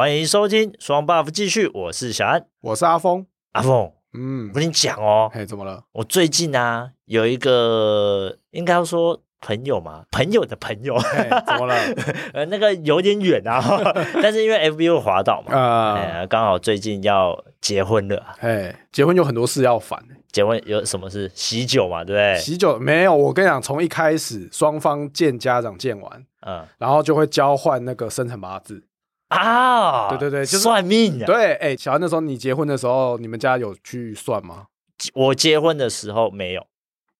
欢迎收听双 buff 继续，我是小安，我是阿峰，阿峰，嗯，我跟你讲哦，嘿，怎么了？我最近啊有一个，应该要说朋友嘛，朋友的朋友，嘿，怎么了？呃，那个有点远啊，但是因为 FB 会滑倒嘛，啊、呃，刚好最近要结婚了，嘿，结婚有很多事要烦。结婚有什么事？喜酒嘛，对不对？喜酒没有，我跟你讲，从一开始双方见家长见完，嗯，然后就会交换那个生辰八字啊，对对对，就是算命。对，哎，小安那时候你结婚的时候，你们家有去算吗？我结婚的时候没有，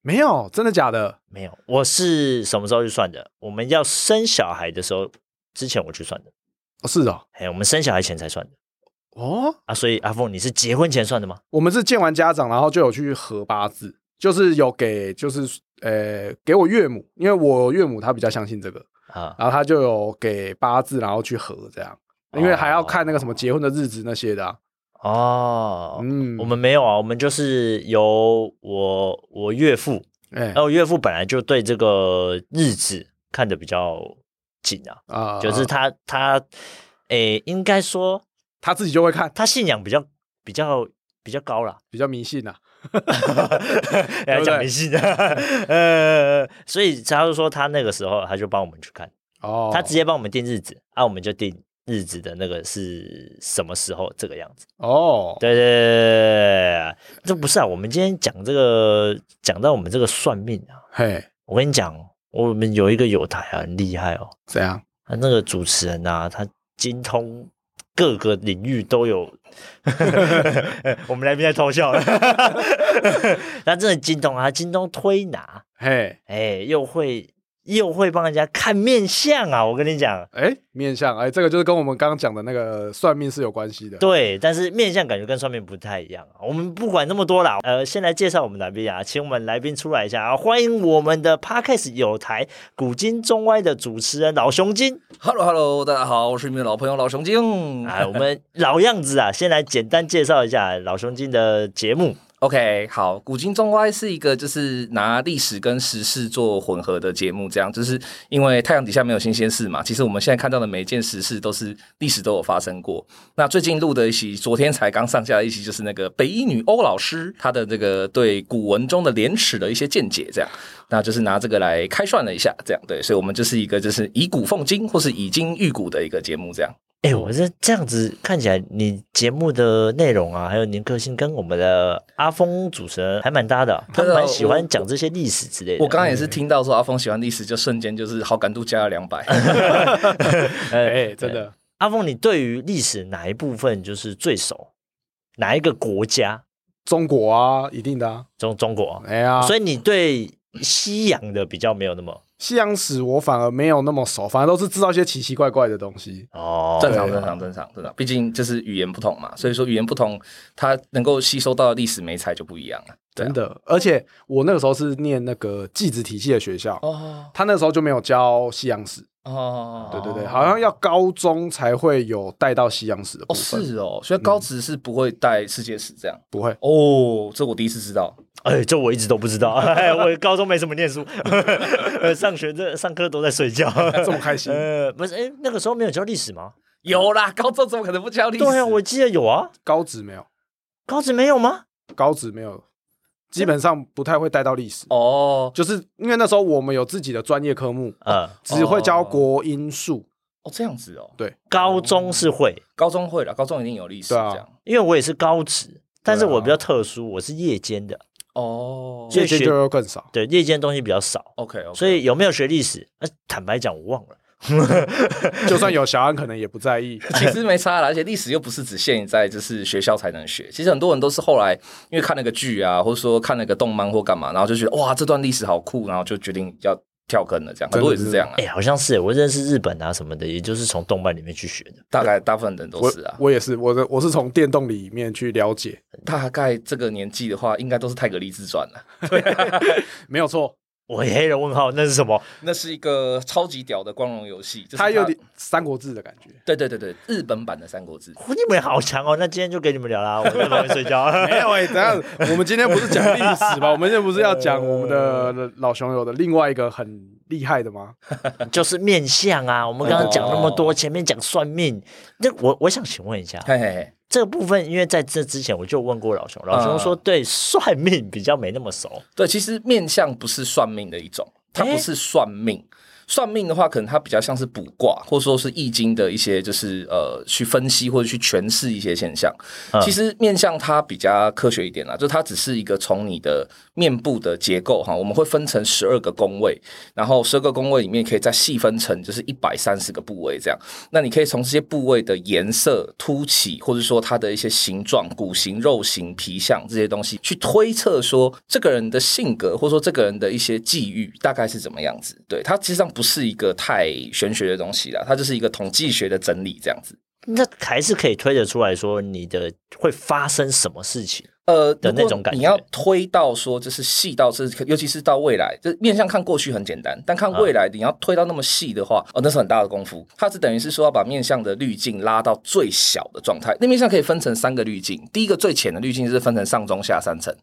没有，真的假的？没有，我是什么时候去算的？我们要生小孩的时候之前我去算的。哦，是哦，哎，我们生小孩前才算的。哦啊，所以阿凤，你是结婚前算的吗？我们是见完家长，然后就有去合八字，就是有给，就是呃，给我岳母，因为我岳母她比较相信这个啊，然后他就有给八字，然后去合这样，因为还要看那个什么结婚的日子那些的啊。哦，嗯，我们没有啊，我们就是由我我岳父，哎，然后我岳父本来就对这个日子看得比较紧啊，啊，就是他他，哎，应该说。他自己就会看，他信仰比较比较比较高啦，比较迷信呐，来讲迷信。的，呃，所以他就说他那个时候他就帮我们去看，哦，他直接帮我们定日子，啊，我们就定日子的那个是什么时候这个样子，哦，对对对对，这不是啊，我们今天讲这个讲到我们这个算命啊，嘿，我跟你讲，我们有一个友台啊，很厉害哦，怎样？他那个主持人啊，他精通。各个领域都有，我们来宾在偷笑了。那真的精通啊，精通推拿，嘿，哎，又会。又会帮人家看面相啊！我跟你讲，哎，面相，哎，这个就是跟我们刚刚讲的那个算命是有关系的。对，但是面相感觉跟算命不太一样啊。我们不管那么多啦，呃，先来介绍我们来宾啊，请我们来宾出来一下啊！欢迎我们的 Podcast 有台古今中外的主持人老熊精。Hello，Hello，大家好，我是你们的老朋友老熊精。哎，我们老样子啊，先来简单介绍一下老熊精的节目。OK，好，古今中外是一个就是拿历史跟时事做混合的节目，这样就是因为太阳底下没有新鲜事嘛。其实我们现在看到的每一件时事都是历史都有发生过。那最近录的一期，昨天才刚上架的一期，就是那个北一女欧老师她的这个对古文中的廉耻的一些见解，这样，那就是拿这个来开涮了一下，这样对，所以我们就是一个就是以古奉今或是以今喻古的一个节目，这样。哎、欸，我这这样子看起来，你节目的内容啊，还有您个性跟我们的阿峰主持人还蛮搭的，啊，他蛮喜欢讲这些历史之类的。我刚刚也是听到说阿峰喜欢历史，就瞬间就是好感度加了两百。哎，真的，阿峰，你对于历史哪一部分就是最熟？哪一个国家？中国啊，一定的啊，中中国。哎呀，所以你对西洋的比较没有那么。西洋史我反而没有那么熟，反而都是知道一些奇奇怪怪的东西。哦，正常正常正常正常，毕竟就是语言不同嘛，所以说语言不同，它能够吸收到的历史美材就不一样了。啊、真的，而且我那个时候是念那个技职体系的学校，哦，他那个时候就没有教西洋史。哦，对对对，好像要高中才会有带到西洋史的部分。哦，是哦，所以高职是不会带世界史这样，不会。哦，这我第一次知道。哎，这我一直都不知道。哎，我高中没什么念书，上学这上课都在睡觉，这么开心。呃，不是，哎，那个时候没有教历史吗？有啦，高中怎么可能不教历史？对啊，我记得有啊。高职没有，高职没有吗？高职没有，基本上不太会带到历史。哦，就是因为那时候我们有自己的专业科目，呃，只会教国英数。哦，这样子哦。对，高中是会，高中会了，高中一定有历史这样。因为我也是高职，但是我比较特殊，我是夜间的。哦，夜间就更少，对，夜间东西比较少。OK，所以有没有学历史？坦白讲，我忘了。就算有小安，可能也不在意。其实没差啦，而且历史又不是只限在就是学校才能学。其实很多人都是后来因为看那个剧啊，或者说看那个动漫或干嘛，然后就觉得哇，这段历史好酷，然后就决定要。跳坑了，这样很多也是这样啊。哎、欸，好像是我认识日本啊什么的，也就是从动漫里面去学的。大概大部分人都是啊。我，我也是，我的我是从电动里面去了解。大概这个年纪的话，应该都是泰格立自传了。对，没有错。我黑人问号，那是什么？那是一个超级屌的光荣游戏，就是、它，它有点三国志的感觉。对对对对，日本版的三国志。你们好强哦！那今天就给你们聊啦，我在 旁边睡觉。没有哎、欸，等下我们今天不是讲历史吧？我们今天不是要讲我们的老熊友的另外一个很厉害的吗？就是面相啊！我们刚刚讲那么多，前面讲算命，那我我想请问一下，嘿嘿嘿，这个部分，因为在这之前我就问过老熊，老熊说对算命比较没那么熟。对，其实面相不是算命的一种，它不是算命。算命的话，可能它比较像是卜卦，或者说是易经的一些，就是呃，去分析或者去诠释一些现象。嗯、其实面相它比较科学一点啦，就它只是一个从你的面部的结构哈，我们会分成十二个宫位，然后十二个宫位里面可以再细分成就是一百三十个部位这样。那你可以从这些部位的颜色凸起，或者说它的一些形状、骨形、肉形、皮相这些东西，去推测说这个人的性格，或者说这个人的一些际遇大概是怎么样子。对，它实际上不不是一个太玄学的东西啦，它就是一个统计学的整理这样子。那还是可以推得出来说你的会发生什么事情。呃，的那种感觉，你要推到说，就是细到是，尤其是到未来，就面向看过去很简单，但看未来，你要推到那么细的话，哦，那是很大的功夫。它是等于是说要把面向的滤镜拉到最小的状态。那面向可以分成三个滤镜，第一个最浅的滤镜是分成上中下三层，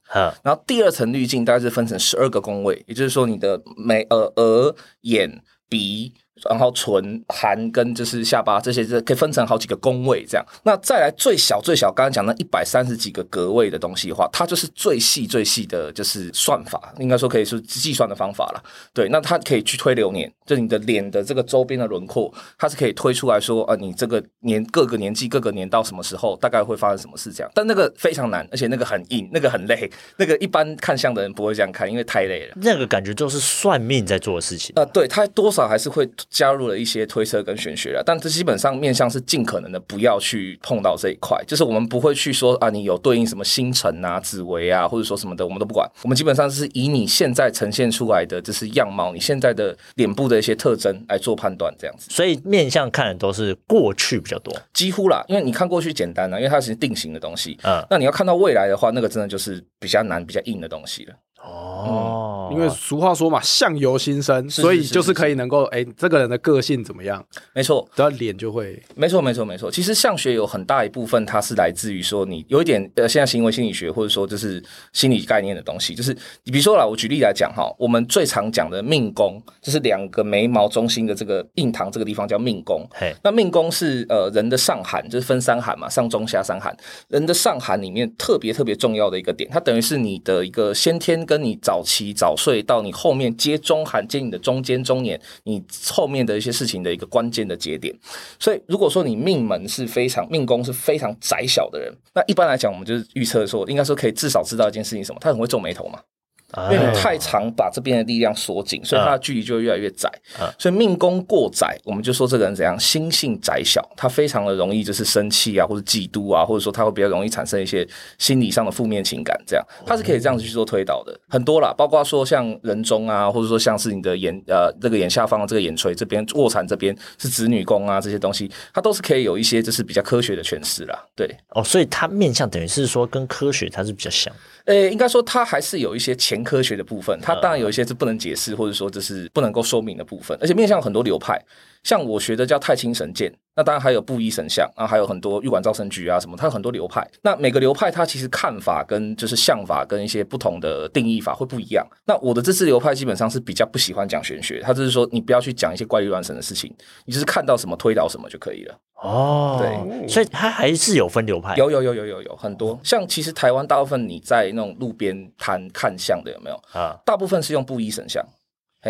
然后第二层滤镜大概是分成十二个宫位，也就是说你的眉、呃、额、眼、鼻。然后唇、含跟就是下巴这些，这可以分成好几个宫位这样。那再来最小最小，刚刚讲那一百三十几个格位的东西的话，它就是最细最细的，就是算法，应该说可以是计算的方法了。对，那它可以去推流年，就你的脸的这个周边的轮廓，它是可以推出来说，呃，你这个年各个年纪各个年到什么时候，大概会发生什么事这样。但那个非常难，而且那个很硬，那个很累，那个一般看相的人不会这样看，因为太累了。那个感觉就是算命在做的事情。呃，对，它多少还是会。加入了一些推测跟玄学了，但这基本上面向是尽可能的不要去碰到这一块，就是我们不会去说啊，你有对应什么星辰啊、紫微啊，或者说什么的，我们都不管。我们基本上是以你现在呈现出来的就是样貌，你现在的脸部的一些特征来做判断，这样子。所以面向看的都是过去比较多，几乎啦，因为你看过去简单啊，因为它是定型的东西。嗯，那你要看到未来的话，那个真的就是比较难、比较硬的东西了。哦，因为俗话说嘛，相由心生，所以就是可以能够哎，这个人的个性怎么样？没错，只要脸就会，没错，没错，没错。其实相学有很大一部分，它是来自于说你有一点呃，现在行为心理学或者说就是心理概念的东西。就是你比如说啦，我举例来讲哈，我们最常讲的命宫，就是两个眉毛中心的这个印堂这个地方叫命宫。嘿，那命宫是呃人的上寒，就是分三寒嘛，上中下三寒。人的上寒里面特别特别重要的一个点，它等于是你的一个先天跟你早期早睡到你后面接中寒接你的中间中年，你后面的一些事情的一个关键的节点。所以如果说你命门是非常命宫是非常窄小的人，那一般来讲，我们就是预测说，应该说可以至少知道一件事情，什么？他很会皱眉头嘛。因为你太长，把这边的力量锁紧，所以它的距离就会越来越窄。所以命宫过窄，我们就说这个人怎样，心性窄小，他非常的容易就是生气啊，或者嫉妒啊，或者说他会比较容易产生一些心理上的负面情感。这样，他是可以这样子去做推导的，很多啦，包括说像人中啊，或者说像是你的眼呃这个眼下方的这个眼垂这边卧蚕这边是子女宫啊，这些东西，它都是可以有一些就是比较科学的诠释啦。对，哦，所以它面相等于是说跟科学它是比较像。呃，应该说它还是有一些前科学的部分，它当然有一些是不能解释，或者说这是不能够说明的部分，而且面向很多流派。像我学的叫太清神剑，那当然还有布衣神像，然后还有很多玉管造生局啊什么，它有很多流派。那每个流派它其实看法跟就是相法跟一些不同的定义法会不一样。那我的这次流派基本上是比较不喜欢讲玄学，他就是说你不要去讲一些怪力乱神的事情，你就是看到什么推导什么就可以了。哦，对，所以它还是有分流派，有有有有有有很多。像其实台湾大部分你在那种路边摊看相的有没有啊？大部分是用布衣神像。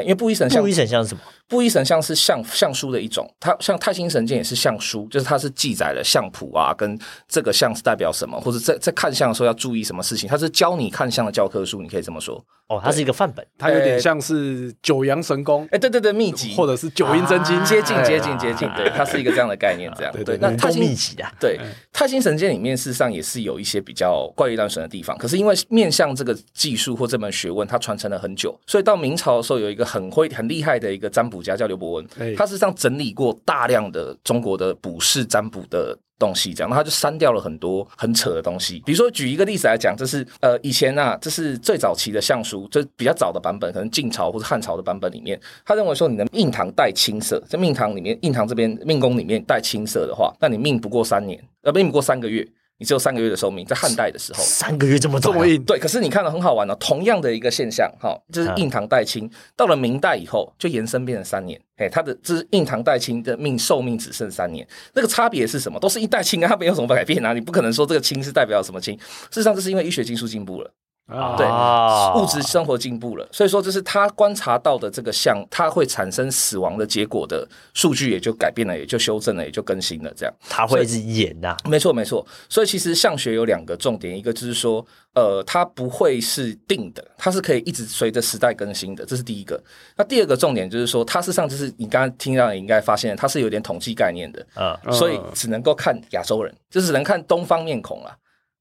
因为布衣神像，布衣神像是什么？布衣神像是相相书的一种，它像太清神剑也是相书，就是它是记载了相谱啊，跟这个相是代表什么，或者在在看相的时候要注意什么事情，它是教你看相的教科书，你可以这么说。哦，它是一个范本，它有点像是九阳神功，哎，对对对，秘籍，或者是九阴真经，接近接近接近，对，它是一个这样的概念，这样。对，那太清秘籍啊，对，太清神剑里面事实上也是有一些比较怪异乱神的地方，可是因为面向这个技术或这门学问，它传承了很久，所以到明朝的时候，有一个很会很厉害的一个占卜家叫刘伯温，他实际上整理过大量的中国的卜筮占卜的。东西这样，那他就删掉了很多很扯的东西。比如说，举一个例子来讲，这是呃以前啊，这是最早期的相书，就比较早的版本，可能晋朝或者汉朝的版本里面，他认为说你的印堂带青色，在命堂里面，印堂这边命宫里面带青色的话，那你命不过三年，呃，命不过三个月。你只有三个月的寿命，在汉代的时候，三个月这么短、啊、这么硬。对，可是你看到很好玩哦，同样的一个现象，哈，就是印堂代青，到了明代以后就延伸变成三年，哎，它的这是印堂代青的命寿命只剩三年，那个差别是什么？都是一代青啊，它没有什么改变啊，你不可能说这个青是代表什么青，事实上这是因为医学技术进步了。啊，对，物质生活进步了，所以说这是他观察到的这个像，它会产生死亡的结果的数据也就改变了，也就修正了，也就更新了，这样。他会一直演呐、啊，没错没错。所以其实相学有两个重点，一个就是说，呃，它不会是定的，它是可以一直随着时代更新的，这是第一个。那第二个重点就是说，它事实上就是你刚刚听到，你应该发现它是有点统计概念的，啊，所以只能够看亚洲人，就是只能看东方面孔了。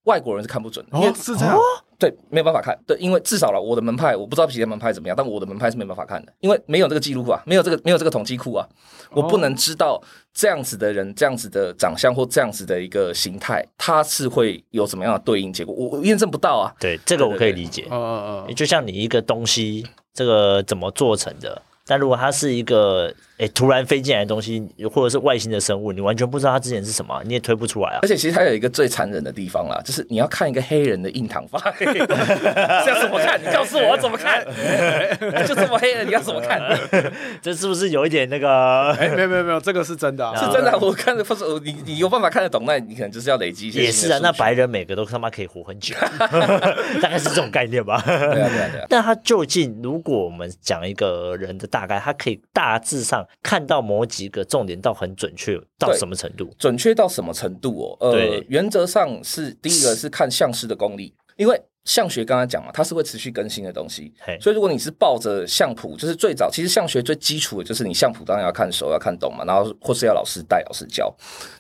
外国人是看不准的，因为是这样，对，没有办法看，对，因为至少了我的门派，我不知道别的门派怎么样，但我的门派是没办法看的，因为没有这个记录啊，没有这个没有这个统计库啊，我不能知道这样子的人、这样子的长相或这样子的一个形态，他是会有什么样的对应结果，我我验证不到啊。对，这个我可以理解，嗯嗯嗯，就像你一个东西，这个怎么做成的？但如果它是一个诶突然飞进来的东西，或者是外星的生物，你完全不知道它之前是什么，你也推不出来啊。而且其实它有一个最残忍的地方啦，就是你要看一个黑人的印堂发，这要怎么看？你告诉我怎么看？就这么黑人，你要怎么看？这是不是有一点那个？哎，没有没有没有，这个是真的，啊，是真的。我看的不是你，你有办法看得懂，那你可能就是要累积一些。也是啊，那白人每个都他妈可以活很久，大概是这种概念吧。对啊对啊对啊。对啊，但他究竟，如果我们讲一个人的。大概他可以大致上看到某几个重点到很准确到什么程度？准确到什么程度哦？呃，原则上是第一个是看相师的功力，因为。相学刚才讲嘛，它是会持续更新的东西，嘿所以如果你是抱着相谱，就是最早其实相学最基础的就是你相谱当然要看熟要看懂嘛，然后或是要老师带老师教。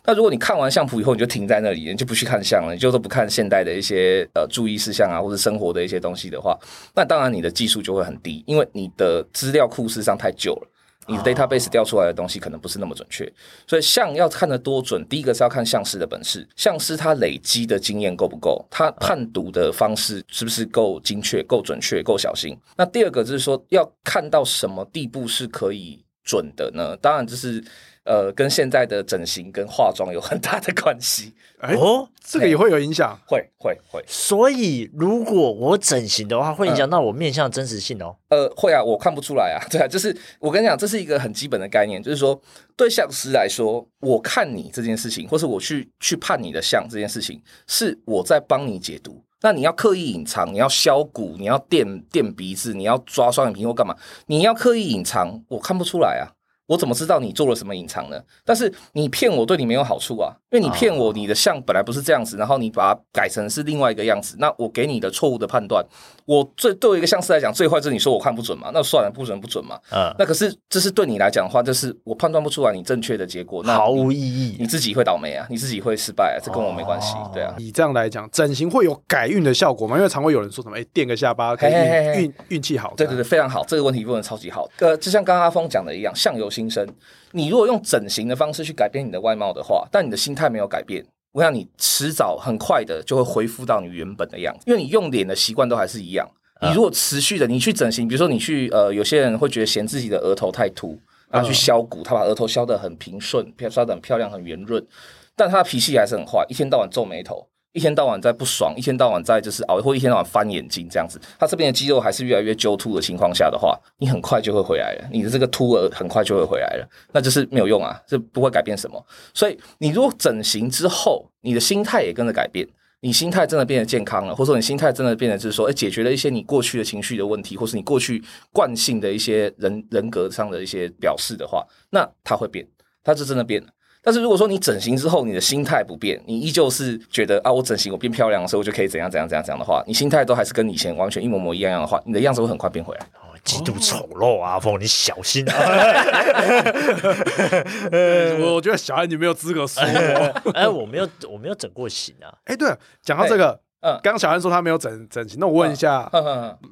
那如果你看完相谱以后你就停在那里，你就不去看相了，你就都不看现代的一些呃注意事项啊或者生活的一些东西的话，那当然你的技术就会很低，因为你的资料库事实上太旧了。你的 database 调出来的东西可能不是那么准确，所以像要看得多准，第一个是要看相师的本事，相师他累积的经验够不够，他判读的方式是不是够精确、够准确、够小心。那第二个就是说，要看到什么地步是可以准的呢？当然就是。呃，跟现在的整形跟化妆有很大的关系。哎、欸，哦，这个也会有影响，会会会。所以，如果我整形的话，会影响到我面相的真实性哦。呃，会啊，我看不出来啊。对啊，就是我跟你讲，这是一个很基本的概念，就是说，对相师来说，我看你这件事情，或是我去去判你的相这件事情，是我在帮你解读。那你要刻意隐藏，你要削骨，你要垫垫鼻子，你要抓双眼皮或干嘛？你要刻意隐藏，我看不出来啊。我怎么知道你做了什么隐藏呢？但是你骗我对你没有好处啊，因为你骗我，你的像本来不是这样子，然后你把它改成是另外一个样子，那我给你的错误的判断，我最对我一个相师来讲，最坏就是你说我看不准嘛，那算了，不准不准嘛。嗯，那可是这是对你来讲的话，就是我判断不出来你正确的结果，那毫无意义，你自己会倒霉啊，你自己会失败啊，这跟我没关系，对啊。以这样来讲，整形会有改运的效果吗？因为常会有人说什么，哎，垫个下巴可以运运气好。对对对，非常好，这个问题问的超级好。呃，就像刚刚阿峰讲的一样，相由心生。你如果用整形的方式去改变你的外貌的话，但你的心态没有改变，我想你迟早很快的就会恢复到你原本的样子，因为你用脸的习惯都还是一样。你如果持续的你去整形，比如说你去呃，有些人会觉得嫌自己的额头太凸，他去削骨，他把额头削得很平顺，削得很漂亮，很圆润，但他的脾气还是很坏，一天到晚皱眉头。一天到晚在不爽，一天到晚在就是熬，或一天到晚翻眼睛这样子，他这边的肌肉还是越来越揪突的情况下的话，你很快就会回来了，你的这个凸额很快就会回来了，那就是没有用啊，这不会改变什么。所以你如果整形之后，你的心态也跟着改变，你心态真的变得健康了，或者说你心态真的变得就是说，哎，解决了一些你过去的情绪的问题，或是你过去惯性的一些人人格上的一些表示的话，那它会变，它就真的变了。但是如果说你整形之后，你的心态不变，你依旧是觉得啊，我整形我变漂亮的时候，我就可以怎样怎样怎样怎样的话，你心态都还是跟以前完全一模模一样样的话，你的样子会很快变回来。哦，极度丑陋啊，阿峰，你小心啊！我 我觉得小安你没有资格说。哎，我没有，我没有整过形啊。哎，对了，讲到这个，嗯，刚刚小安说他没有整整形，那我问一下，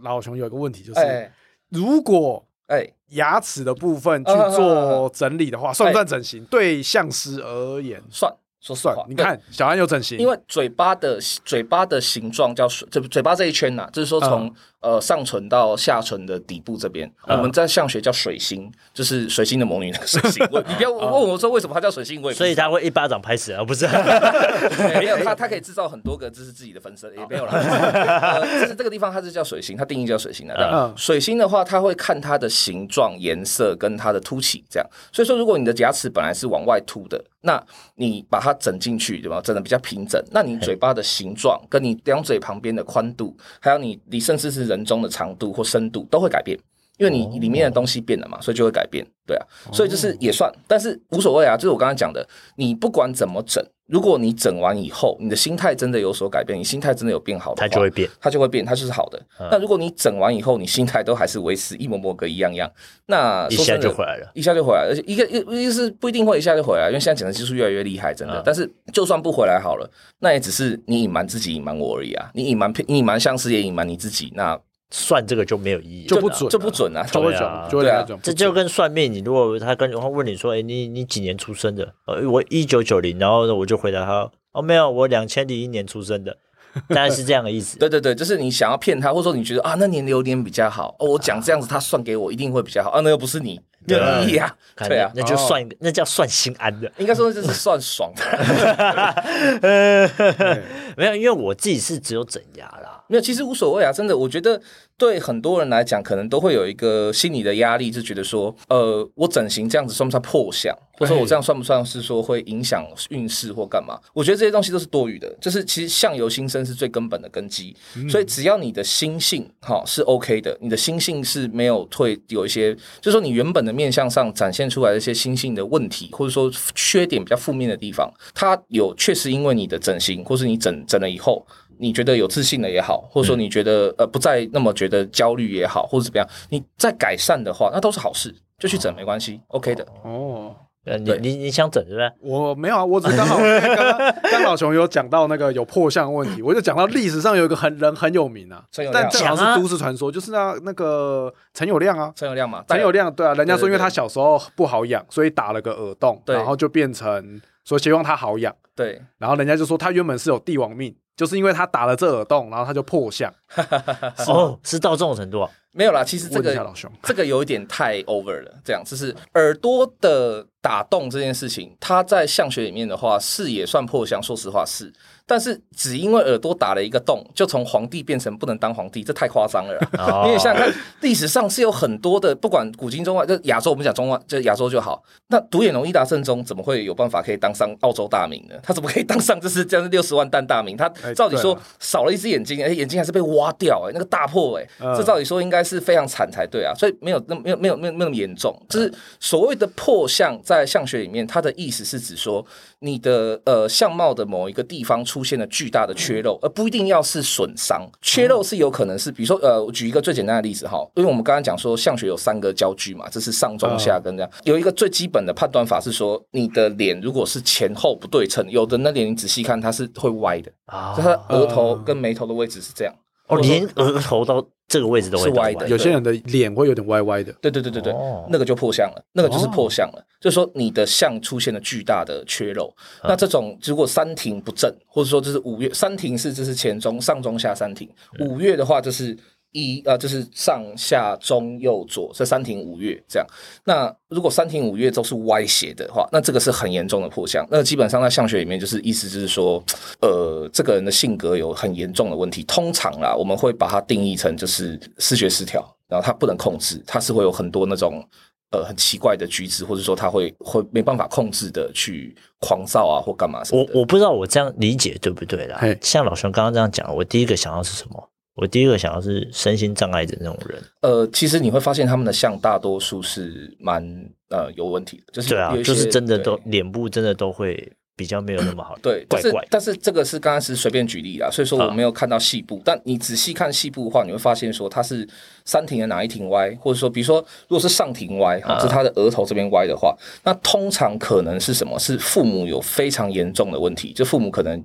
老熊有一个问题就是，如果。哎，牙齿的部分去做整理的话，算不算整形？对相师而言，算，说实话。你看，小安有整形，因为嘴巴的嘴巴的形状叫嘴嘴巴这一圈呐，就是说从呃，上唇到下唇的底部这边，我们在相学叫水星，就是水星的魔女那个水星。我你不要问我说为什么它叫水星，我所以他会一巴掌拍死啊？不是，没有，它它 可以制造很多个，这是自己的分身，也没有啦。就是这个地方它是叫水星，它定义叫水星的。嗯，水星的话，它会看它的形状、颜色跟它的凸起，这样。所以说，如果你的牙齿本来是往外凸的，那你把它整进去，对吧？整的比较平整，那你嘴巴的形状跟你两嘴旁边的宽度，还有你你甚至是人。人中的长度或深度都会改变，因为你里面的东西变了嘛，所以就会改变，对啊，所以就是也算，但是无所谓啊。就是我刚才讲的，你不管怎么整，如果你整完以后，你的心态真的有所改变，你心态真的有变好的话，它就会变，它就会变，它就是好的。那如果你整完以后，你心态都还是维持一模模个一样样，那一下就回来了，一下就回来了，而且一个一一是不一定会一下就回来，因为现在整个技术越来越厉害，真的。但是就算不回来好了，那也只是你隐瞒自己，隐瞒我而已啊。你隐瞒你隐瞒像是也隐瞒你自己，那。算这个就没有意义，就不准，就不准啊，就会准，就会。这就跟算命，你如果他跟他问你说，哎，你你几年出生的？呃，我一九九零，然后呢，我就回答他，哦，没有，我两千零一年出生的，大概是这样的意思。对对对，就是你想要骗他，或者说你觉得啊，那年流年比较好，哦，我讲这样子，他算给我一定会比较好。啊，那又不是你，没有意义啊，对啊，那就算一个，那叫算心安的，应该说这是算爽的。没有，因为我自己是只有整牙啦，没有，其实无所谓啊，真的，我觉得。对很多人来讲，可能都会有一个心理的压力，就觉得说，呃，我整形这样子算不算破相？或者说我这样算不算是说会影响运势或干嘛？我觉得这些东西都是多余的。就是其实相由心生是最根本的根基，所以只要你的心性哈是 OK 的，你的心性是没有退有一些，就是说你原本的面相上展现出来的一些心性的问题，或者说缺点比较负面的地方，它有确实因为你的整形，或是你整整了以后。你觉得有自信了也好，或者说你觉得、嗯、呃不再那么觉得焦虑也好，或者怎么样，你再改善的话，那都是好事，就去整没关系、哦、OK 的。哦，呃，你你你想整是不是？我没有啊，我只刚好 刚刚老熊有讲到那个有破相问题，我就讲到历史上有一个很人很有名啊，但正好是都市传说，就是那那个陈友谅啊，陈友谅嘛，陈友谅对啊，人家说因为他小时候不好养，所以打了个耳洞，然后就变成说希望他好养，对，然后人家就说他原本是有帝王命。就是因为他打了这耳洞，然后他就破相。哦，是到这种程度啊？没有啦，其实这个 这个有一点太 over 了。这样，就是耳朵的打洞这件事情，它在相学里面的话是也算破相。说实话是。但是只因为耳朵打了一个洞，就从皇帝变成不能当皇帝，这太夸张了。因为想想看，历史上是有很多的，不管古今中外，就亚洲，我们讲中外，就亚洲就好。那独眼龙伊达正宗怎么会有办法可以当上澳洲大名呢？他怎么可以当上就是这样六十万担大名？他照理说少了一只眼睛，哎，眼睛还是被挖掉，哎，那个大破，哎，这照理说应该是非常惨才对啊。所以没有那没有没有没有那么严重，就是所谓的破相，在相学里面，它的意思是指说你的呃相貌的某一个地方。出现了巨大的缺漏，而不一定要是损伤。缺漏是有可能是，比如说，呃，我举一个最简单的例子哈，因为我们刚刚讲说相学有三个焦距嘛，这是上中下跟这样。有一个最基本的判断法是说，你的脸如果是前后不对称，有的那脸你仔细看它是会歪的啊，就它额头跟眉头的位置是这样。哦，连额头都这个位置都会歪的，有些人的脸会有点歪歪的。对对对对对，那个就破相了，那个就是破相了。就是说你的相出现了巨大的缺漏，那这种如果三庭不正，或者说就是五月三庭是这是前中上中下三庭，五月的话就是。一啊，就是上下中右左这三庭五岳这样。那如果三庭五岳都是歪斜的话，那这个是很严重的破相。那基本上在相学里面，就是意思就是说，呃，这个人的性格有很严重的问题。通常啦，我们会把它定义成就是视觉失调，然后他不能控制，他是会有很多那种呃很奇怪的举止，或者说他会会没办法控制的去狂躁啊或干嘛什么。我我不知道我这样理解对不对啦？像老熊刚刚这样讲，我第一个想到是什么？我第一个想要是身心障碍的那种人，呃，其实你会发现他们的像大多数是蛮呃有问题的，就是对啊，就是真的都脸部真的都会比较没有那么好，对，怪怪。但是这个是刚刚是随便举例啦，所以说我没有看到细部，但你仔细看细部的话，你会发现说他是三庭的哪一庭歪，或者说比如说如果是上庭歪，是他的额头这边歪的话，那通常可能是什么？是父母有非常严重的问题，就父母可能。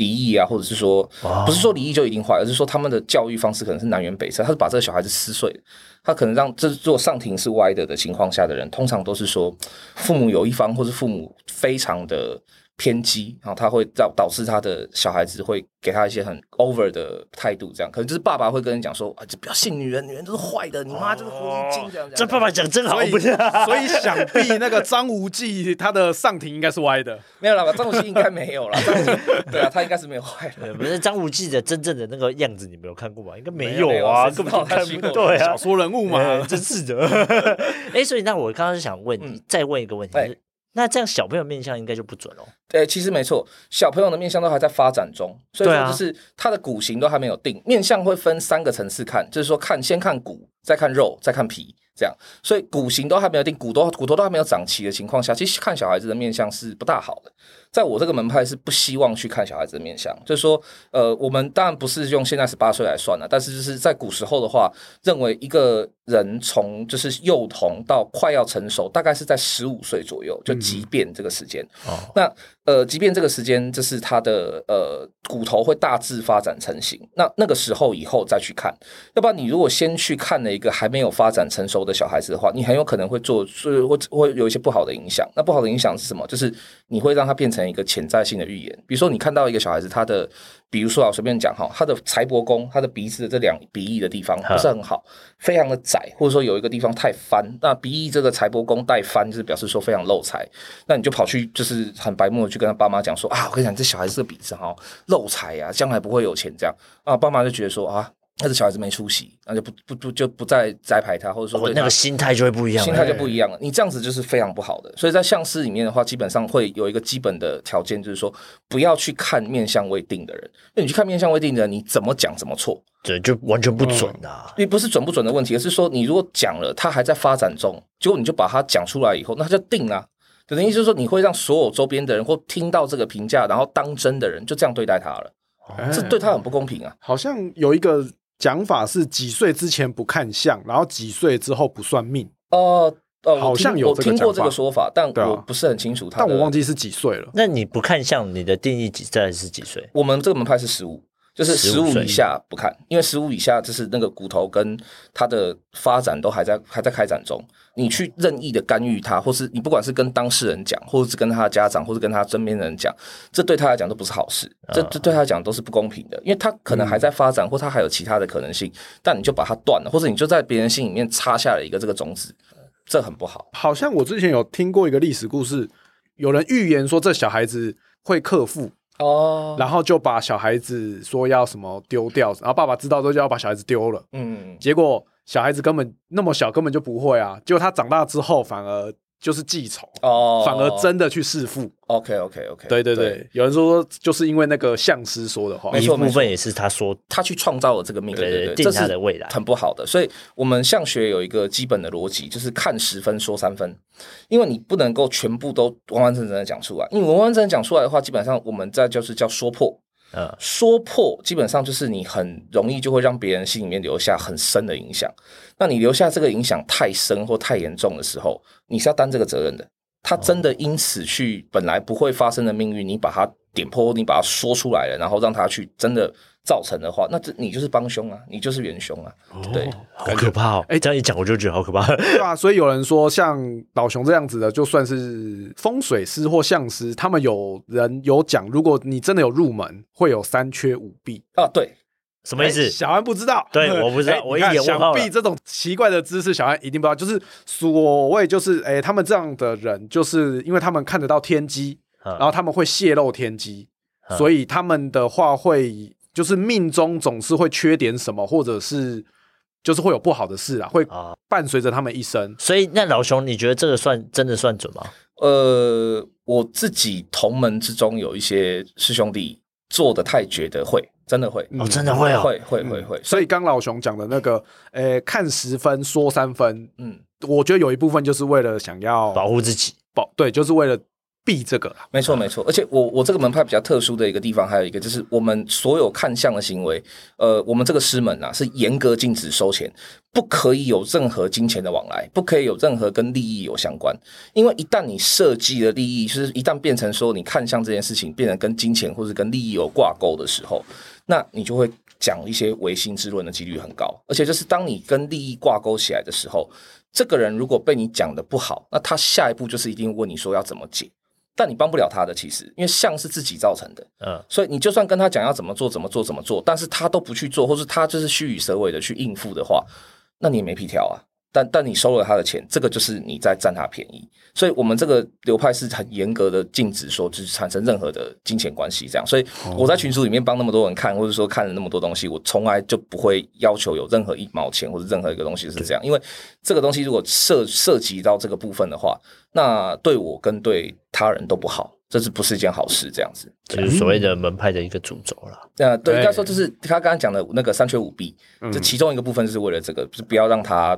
离异啊，或者是说，不是说离异就一定坏，而是说他们的教育方式可能是南辕北辙，他是把这个小孩子撕碎，他可能让这做上庭是歪的的情况下的人，通常都是说父母有一方或是父母非常的。偏激，然后他会导导致他的小孩子会给他一些很 over 的态度，这样可能就是爸爸会跟人讲说啊，就不要信女人，女人都是坏的，你妈就是狐狸精这样。这爸爸讲真好，所以 所以想必那个张无忌他的上庭应该是歪的，没有了吧？张无忌应该没有啦。对啊，他应该是没有坏的。不是张无忌的真正的那个样子，你没有看过吧？应该没有啊，根本就看不对啊，小说人物嘛，真是的。哎，所以那我刚刚是想问你，再问一个问题。那这样小朋友面相应该就不准喽？对，其实没错，小朋友的面相都还在发展中，所以说就是他的骨型都还没有定。面相会分三个层次看，就是说看先看骨，再看肉，再看皮，这样。所以骨型都还没有定，骨头骨头都还没有长齐的情况下，其实看小孩子的面相是不大好的。在我这个门派是不希望去看小孩子的面相，就是说，呃，我们当然不是用现在十八岁来算了，但是就是在古时候的话，认为一个人从就是幼童到快要成熟，大概是在十五岁左右，就即便这个时间。哦、嗯，那呃，即便这个时间，就是他的呃骨头会大致发展成型，那那个时候以后再去看，要不然你如果先去看了一个还没有发展成熟的小孩子的话，你很有可能会做，是会会有一些不好的影响。那不好的影响是什么？就是你会让他变成。一个潜在性的预言，比如说你看到一个小孩子，他的，比如说啊，随便讲哈，他的财帛宫，他的鼻子的这两鼻翼的地方不是很好，非常的窄，或者说有一个地方太翻，那鼻翼这个财帛宫带翻，就是表示说非常漏财，那你就跑去就是很白目的去跟他爸妈讲说啊，我跟你讲，这小孩子这个鼻子哈漏财啊，将来不会有钱这样。啊，爸妈就觉得说啊。那个小孩子没出息，那就不不不就不再栽培他，或者说那个心态就会不一样，心态就不一样了。你这样子就是非常不好的。所以在相师里面的话，基本上会有一个基本的条件，就是说不要去看面相未定的人。因为你去看面相未定的人，你怎么讲怎么错，对，就完全不准的。因为不是准不准的问题，而是说你如果讲了，他还在发展中，结果你就把他讲出来以后，那他就定了。等于意思就是说，你会让所有周边的人或听到这个评价，然后当真的人就这样对待他了，这对他很不公平啊。好像有一个。讲法是几岁之前不看相，然后几岁之后不算命。呃呃，好像有我听过这个说法，但我不是很清楚。但我忘记是几岁了。那你不看相，你的定义几在是几岁？我们这个门派是十五。就是十五以下不看，因为十五以下就是那个骨头跟它的发展都还在还在开展中。你去任意的干预他，或是你不管是跟当事人讲，或者是跟他的家长，或是跟他身边的人讲，这对他来讲都不是好事。这这对他来讲都是不公平的，因为他可能还在发展，或他还有其他的可能性，但你就把它断了，或者你就在别人心里面插下了一个这个种子，这很不好。好像我之前有听过一个历史故事，有人预言说这小孩子会克父。哦，然后就把小孩子说要什么丢掉，然后爸爸知道之后就要把小孩子丢了。嗯，结果小孩子根本那么小，根本就不会啊。结果他长大之后反而。就是记仇哦，反而真的去弑父。OK OK OK，对对对，有人说就是因为那个相师说的话，没错，部分也是他说他去创造了这个命，对对对，定他的未来，很不好的。所以我们相学有一个基本的逻辑，就是看十分说三分，因为你不能够全部都完完整整的讲出来，因为完完整整讲出来的话，基本上我们在就是叫说破。呃，说破基本上就是你很容易就会让别人心里面留下很深的影响。那你留下这个影响太深或太严重的时候，你是要担这个责任的。他真的因此去本来不会发生的命运，你把它点破，你把它说出来了，然后让他去真的。造成的话，那这你就是帮凶啊，你就是元凶啊，哦、对，好可怕哦！哎、欸，这样一讲我就觉得好可怕。对啊，所以有人说，像老熊这样子的，就算是风水师或相师，他们有人有讲，如果你真的有入门，会有三缺五弊啊。对，什么意思？小安不知道，对，我不知道。欸、我一眼问想必这种奇怪的知识，小安一定不知道。就是所谓，就是哎、欸，他们这样的人，就是因为他们看得到天机，嗯、然后他们会泄露天机，嗯、所以他们的话会。就是命中总是会缺点什么，或者是就是会有不好的事啊，会伴随着他们一生。所以，那老熊，你觉得这个算真的算准吗？呃，我自己同门之中有一些师兄弟做的太绝的会，真的会，哦，真的会哦，会会会会。所以刚老熊讲的那个，呃，看十分说三分，嗯，我觉得有一部分就是为了想要保护自己，保对，就是为了避这个。没错没错，而且我我这个门派比较特殊的一个地方，还有一个就是我们所有看相的行为，呃，我们这个师门啊是严格禁止收钱，不可以有任何金钱的往来，不可以有任何跟利益有相关。因为一旦你设计的利益，就是一旦变成说你看相这件事情变成跟金钱或者跟利益有挂钩的时候，那你就会讲一些唯心之论的几率很高。而且就是当你跟利益挂钩起来的时候，这个人如果被你讲的不好，那他下一步就是一定问你说要怎么解。但你帮不了他的，其实因为像是自己造成的，嗯，所以你就算跟他讲要怎么做、怎么做、怎么做，但是他都不去做，或是他就是虚与蛇尾的去应付的话，那你也没皮条啊。但但你收了他的钱，这个就是你在占他便宜，所以我们这个流派是很严格的禁止说就是产生任何的金钱关系，这样。所以我在群组里面帮那么多人看，或者说看了那么多东西，我从来就不会要求有任何一毛钱或者任何一个东西是这样，因为这个东西如果涉涉及到这个部分的话，那对我跟对他人都不好，这是不是一件好事？这样子就是所谓的门派的一个主轴了。呃，对，应该说就是他刚刚讲的那个三缺五弊，这其中一个部分就是为了这个，就是不要让他。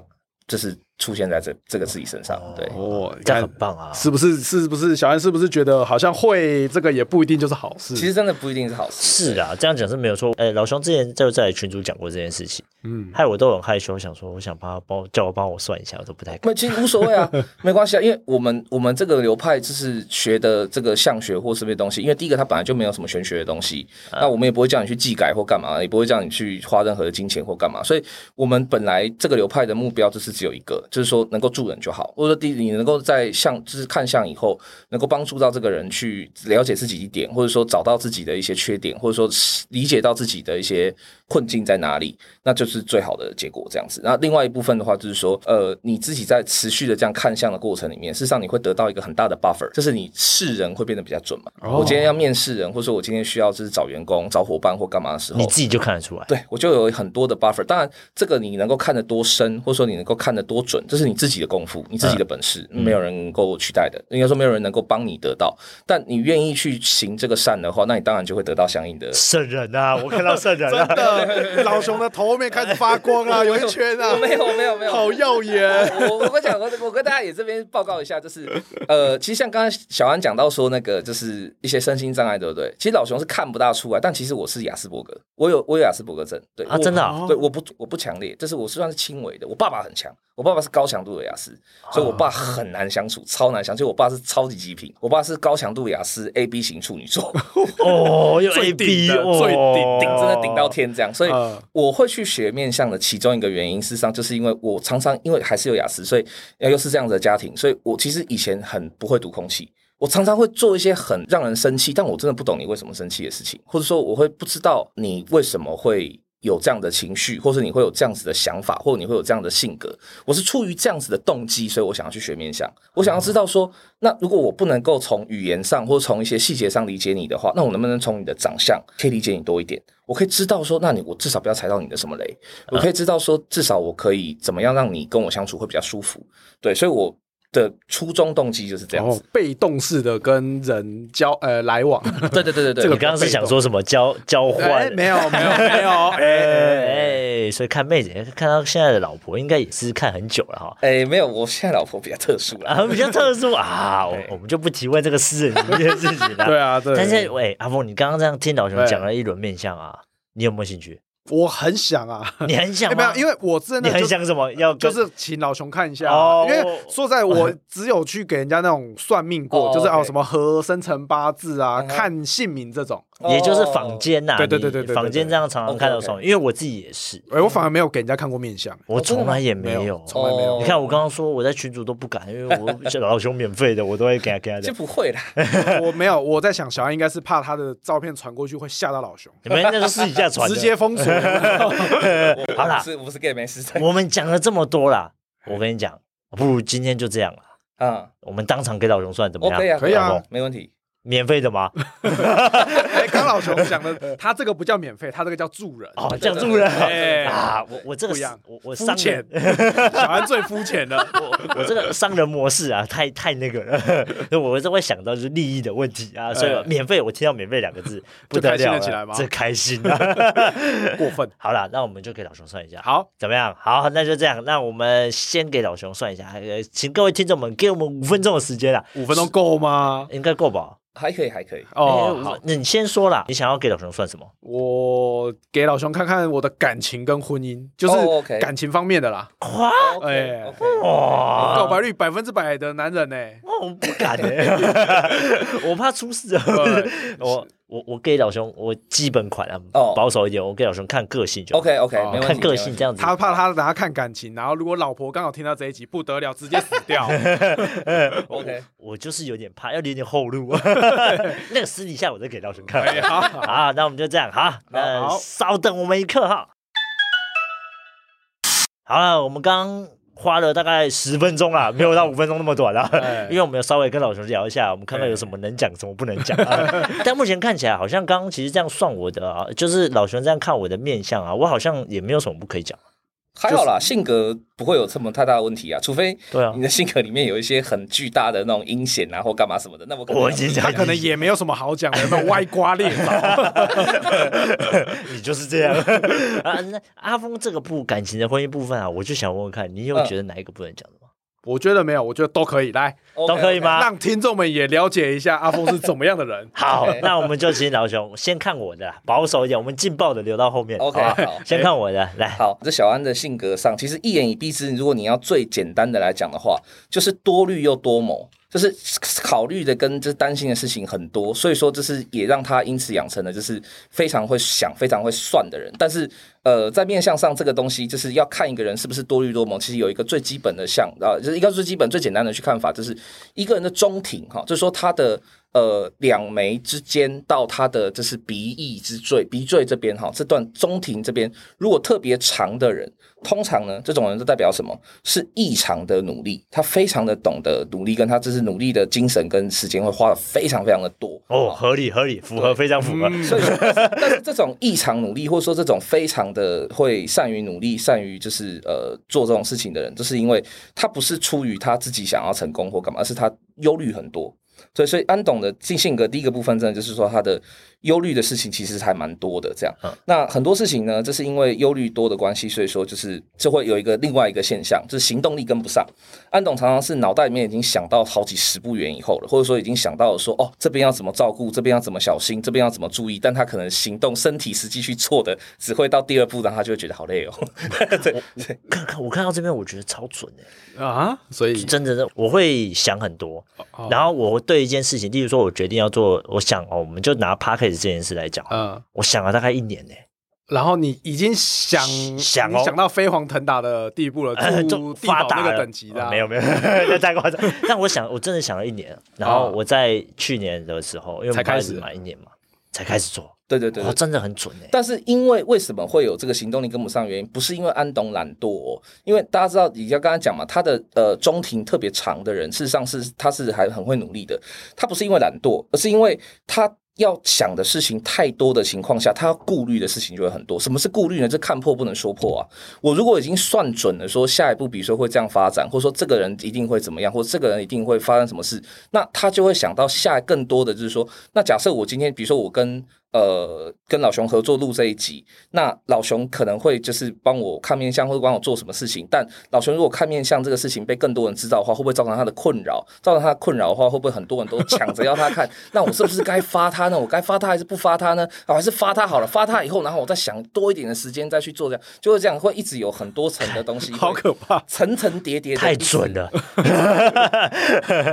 就是出现在这这个自己身上，对，哦，这样很棒啊！是不是？是不是？小安是不是觉得好像会这个也不一定就是好事？其实真的不一定是好事。是啊，这样讲是没有错。哎，老兄之前就在群主讲过这件事情，嗯，害我都很害羞，想说我想帮他帮叫我帮我算一下，我都不太敢。其实无所谓啊，没关系啊，因为我们我们这个流派就是学的这个相学或是这些东西，因为第一个它本来就没有什么玄学的东西，那我们也不会叫你去技改或干嘛，也不会叫你去花任何的金钱或干嘛，所以我们本来这个流派的目标就是只有一个。就是说能够助人就好，或者说第你能够在相就是看相以后，能够帮助到这个人去了解自己一点，或者说找到自己的一些缺点，或者说理解到自己的一些困境在哪里，那就是最好的结果这样子。那另外一部分的话，就是说呃你自己在持续的这样看相的过程里面，事实上你会得到一个很大的 buffer，就是你识人会变得比较准嘛。Oh. 我今天要面试人，或者说我今天需要就是找员工、找伙伴或干嘛的时候，你自己就看得出来。对，我就有很多的 buffer。当然，这个你能够看得多深，或者说你能够看得多准。这是你自己的功夫，你自己的本事，嗯、没有人能够取代的。应该说，没有人能够帮你得到。但你愿意去行这个善的话，那你当然就会得到相应的圣人啊！我看到圣人了，真的，老熊的头后面开始发光啊，有一圈啊，没有，没有，没有，好耀眼。我我跟讲，我我跟大家也这边报告一下，就是呃，其实像刚刚小安讲到说那个，就是一些身心障碍，对不对？其实老熊是看不大出来，但其实我是雅斯伯格，我有我有雅斯伯格症，对啊，真的、啊，对，我不我不强烈，就是我是算是轻微的。我爸爸很强，我爸爸是高强度的雅思。所以，我爸很难相处，超难相处。我爸是超级极品，我爸是高强度雅思 A B 型处女座。哦，有 A B，最顶顶真的顶到天这样。所以，我会去学面相的其中一个原因，事实上就是因为我常常因为还是有雅思，所以又是这样子的家庭，所以我其实以前很不会读空气。我常常会做一些很让人生气，但我真的不懂你为什么生气的事情，或者说我会不知道你为什么会。有这样的情绪，或是你会有这样子的想法，或者你会有这样的性格，我是出于这样子的动机，所以我想要去学面相。我想要知道说，那如果我不能够从语言上或者从一些细节上理解你的话，那我能不能从你的长相可以理解你多一点？我可以知道说，那你我至少不要踩到你的什么雷。我可以知道说，至少我可以怎么样让你跟我相处会比较舒服。对，所以我。的初衷动机就是这样子，被动式的跟人交呃来往，对对对对对。你刚刚是想说什么交交换？没有没有没有，哎哎，所以看妹子看到现在的老婆，应该也是看很久了哈。哎，没有，我现在老婆比较特殊啊，比较特殊啊，我我们就不提问这个私人这件事情了。对啊，对。但是喂，阿峰，你刚刚这样听老熊讲了一轮面相啊，你有没有兴趣？我很想啊，你很想吗？没有，因为我真的你很想什么？要就是请老熊看一下，因为说实在，我只有去给人家那种算命过，就是哦什么合生辰八字啊，看姓名这种，也就是坊间呐，对对对对对，坊间这样常常看到什么？因为我自己也是，哎，我反而没有给人家看过面相，我从来也没有，从来没有。你看我刚刚说我在群主都不敢，因为我 老兄免费的，我都会给他给他。就不会啦，我没有，我在想小安应该是怕他的照片传过去会吓到老兄，你们那是私底下传，直接封锁。好啦，是不是 gay 没事？我们讲了这么多啦，我跟你讲，不如今天就这样了。嗯，我们当场给老熊算怎么样？可以啊，可以啊，没问题。免费的吗？哎，刚老熊 讲的，他这个不叫免费，他这个叫助人哦，叫助人。哎啊，我我这个我我肤浅，小安最肤浅了。我我这个商人模式啊，太太那个了。我就会想到就是利益的问题啊，所以免费，我听到免费两个字，不得了起来吗？这开心啊，过分。好了，那我们就给老熊算一下，好，怎么样？好，那就这样。那我们先给老熊算一下，请各位听众们给我们五分钟的时间啊，五分钟够吗？应该够吧。还可以，还可以哦。好，那你先说啦，你想要给老熊算什么？我给老熊看看我的感情跟婚姻，就是感情方面的啦。哇，哎，哇，告白率百分之百的男人呢？我不敢哎，我怕出事啊。我。我我给老兄，我基本款啊，保守一点。我给老兄看个性就 OK OK，看个性这样子。他怕他等下看感情，然后如果老婆刚好听到这一集，不得了，直接死掉。OK，我就是有点怕，要留点后路。那个私底下我再给老兄看。好，那我们就这样，好，那稍等我们一刻哈。好了，我们刚。花了大概十分钟啊，没有到五分钟那么短啊，因为我们要稍微跟老熊聊一下，我们看看有什么能讲，什么不能讲啊。但目前看起来，好像刚刚其实这样算我的啊，就是老熊这样看我的面相啊，我好像也没有什么不可以讲。还好啦，性格不会有这么太大的问题啊，除非对啊，你的性格里面有一些很巨大的那种阴险啊，或干嘛什么的，那我可能他可能也没有什么好讲的，那种歪瓜裂枣，你就是这样 啊。那阿峰这个部感情的婚姻部分啊，我就想问问看，你有觉得哪一个不能讲的吗？我觉得没有，我觉得都可以来，okay, 都可以吗？让听众们也了解一下阿峰是怎么样的人。好，那我们就请老熊先看我的，保守一点，我们劲爆的留到后面。OK，好，先看我的，来。好，这小安的性格上，其实一言以蔽之，如果你要最简单的来讲的话，就是多虑又多谋。就是考虑的跟就是担心的事情很多，所以说就是也让他因此养成了就是非常会想、非常会算的人。但是呃，在面相上这个东西，就是要看一个人是不是多虑多谋。其实有一个最基本的相啊，就是一个最基本、最简单的去看法，就是一个人的中庭哈，就是说他的。呃，两眉之间到他的就是鼻翼之最，鼻最这边哈，这段中庭这边如果特别长的人，通常呢，这种人就代表什么？是异常的努力，他非常的懂得努力，跟他就是努力的精神跟时间会花的非常非常的多哦，合理合理，符合非常符合。所以，但是这种异常努力，或者说这种非常的会善于努力、善于就是呃做这种事情的人，就是因为他不是出于他自己想要成功或干嘛，而是他忧虑很多。所以，所以安董的性性格第一个部分，真的就是说他的忧虑的事情其实还蛮多的。这样，嗯、那很多事情呢，这是因为忧虑多的关系，所以说就是就会有一个另外一个现象，就是行动力跟不上。安董常常是脑袋里面已经想到好几十步远以后了，或者说已经想到了说，哦，这边要怎么照顾，这边要怎么小心，这边要怎么注意，但他可能行动身体实际去做的，只会到第二步，然后他就会觉得好累哦。对，看看我看到这边，我觉得超准的啊，所以真的，我会想很多，然后我对。一件事情，例如说，我决定要做，我想哦，我们就拿 p a c k a g e 这件事来讲，嗯，我想了大概一年呢。然后你已经想想想到飞黄腾达的地步了，就发达那个等级的，没有没有，太夸张。但我想，我真的想了一年，然后我在去年的时候，因为才开始嘛一年嘛，才开始做。对对对，哦，真的很准哎。但是因为为什么会有这个行动力跟不上原因，不是因为安董懒惰哦，因为大家知道，你要刚才讲嘛，他的呃中庭特别长的人，事实上是他是还很会努力的。他不是因为懒惰，而是因为他要想的事情太多的情况下，他要顾虑的事情就会很多。什么是顾虑呢？这看破不能说破啊。我如果已经算准了，说下一步，比如说会这样发展，或者说这个人一定会怎么样，或者这个人一定会发生什么事，那他就会想到下更多的就是说，那假设我今天，比如说我跟。呃，跟老熊合作录这一集，那老熊可能会就是帮我看面相，或者帮我做什么事情。但老熊如果看面相这个事情被更多人知道的话，会不会造成他的困扰？造成他的困扰的话，会不会很多人都抢着要他看？那我是不是该发他呢？我该发他还是不发他呢？啊，还是发他好了，发他以后，然后我再想多一点的时间再去做这样，就会这样，会一直有很多层的东西，好可怕，层层叠叠，太准了。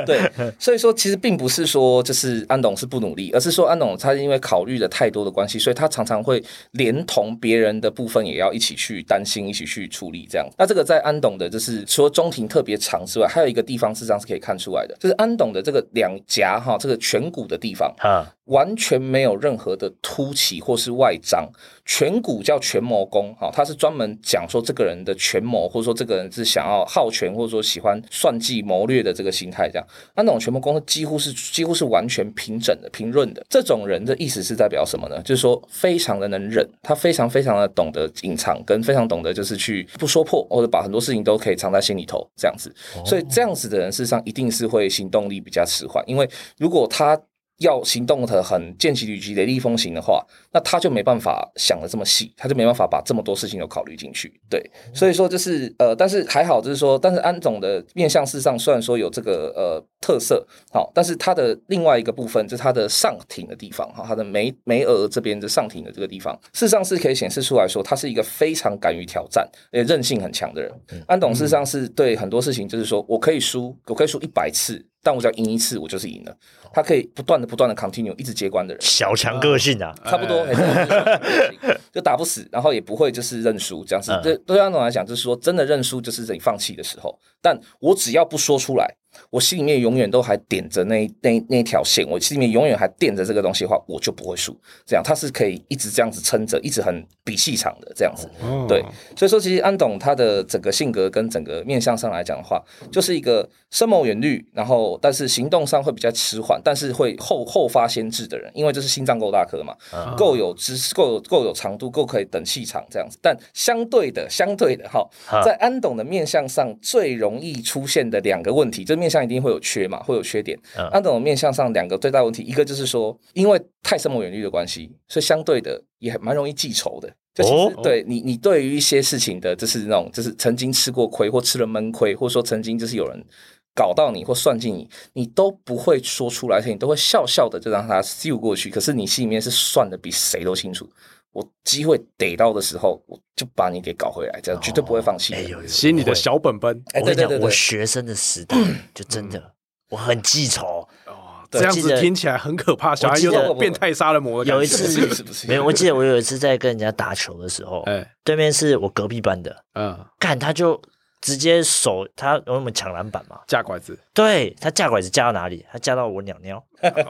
对，所以说其实并不是说就是安董是不努力，而是说安董他因为考虑的。太多的关系，所以他常常会连同别人的部分也要一起去担心，一起去处理这样。那这个在安董的，就是除了中庭特别长之外，还有一个地方是这样是可以看出来的，就是安董的这个两颊哈，这个颧骨的地方啊。完全没有任何的凸起或是外张，颧骨叫权谋宫，哈，他是专门讲说这个人的权谋，或者说这个人是想要好权，或者说喜欢算计谋略的这个心态，这样。那那种权谋宫，几乎是几乎是完全平整的、平润的。这种人的意思是代表叫什么呢？就是说非常的能忍，他非常非常的懂得隐藏，跟非常懂得就是去不说破，或者把很多事情都可以藏在心里头，这样子。所以这样子的人，事实上一定是会行动力比较迟缓，因为如果他。要行动的很剑戟履疾雷厉风行的话，那他就没办法想得这么细，他就没办法把这么多事情都考虑进去。对，所以说就是呃，但是还好，就是说，但是安总的面向事实上虽然说有这个呃特色，好，但是他的另外一个部分就是他的上庭的地方哈，他的眉眉额这边的上庭的这个地方，事实上是可以显示出来说，他是一个非常敢于挑战，也韧性很强的人。安董事实上是对很多事情就是说我可以输，我可以输一百次。但我只要赢一次，我就是赢了。他可以不断的、不断的 continue，一直接关的人，小强个性啊，差不多，就打不死，然后也不会就是认输这样子。对对安总来讲，就是说真的认输就是你放弃的时候。但我只要不说出来。我心里面永远都还点着那那那条线，我心里面永远还垫着这个东西的话，我就不会输。这样他是可以一直这样子撑着，一直很比气场的这样子。对，所以说其实安董他的整个性格跟整个面相上来讲的话，就是一个深谋远虑，然后但是行动上会比较迟缓，但是会后后发先至的人，因为这是心脏够大颗嘛，够有知识，够有够有长度，够可以等气场这样子。但相对的，相对的哈，在安董的面相上最容易出现的两个问题，就是面相一定会有缺嘛，会有缺点。那种面相上两个最大问题，一个就是说，因为太深谋远虑的关系，所以相对的也蛮容易记仇的。就其实对你，你对于一些事情的，就是那种，就是曾经吃过亏或吃了闷亏，或者说曾经就是有人搞到你或算计你，你都不会说出来，而且你都会笑笑的就让他丢过去。可是你心里面是算的比谁都清楚。我机会逮到的时候，我就把你给搞回来，这样绝对不会放弃。哎呦，心里的小本本。我跟你讲，我学生的时代就真的我很记仇哦。这样子听起来很可怕，小孩有种变态杀人魔。有一次没有，我记得我有一次在跟人家打球的时候，哎，对面是我隔壁班的，嗯，看他就直接手他我们抢篮板嘛，架拐子，对他架拐子架到哪里？他架到我鸟鸟。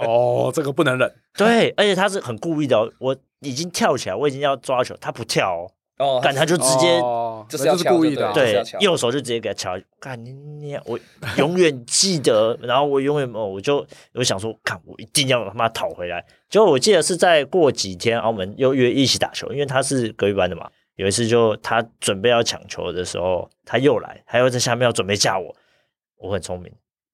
哦，这个不能忍。对，而且他是很故意的，我。已经跳起来，我已经要抓球，他不跳哦，哦，干他就直接，这是就是故意的，对，右手就直接给他敲，干你你，我永远记得，然后我永远哦，我就我想说，看我一定要他妈讨回来。结果我记得是在过几天，澳门又约一起打球，因为他是隔壁班的嘛。有一次就他准备要抢球的时候，他又来，他又在下面要准备架我，我很聪明，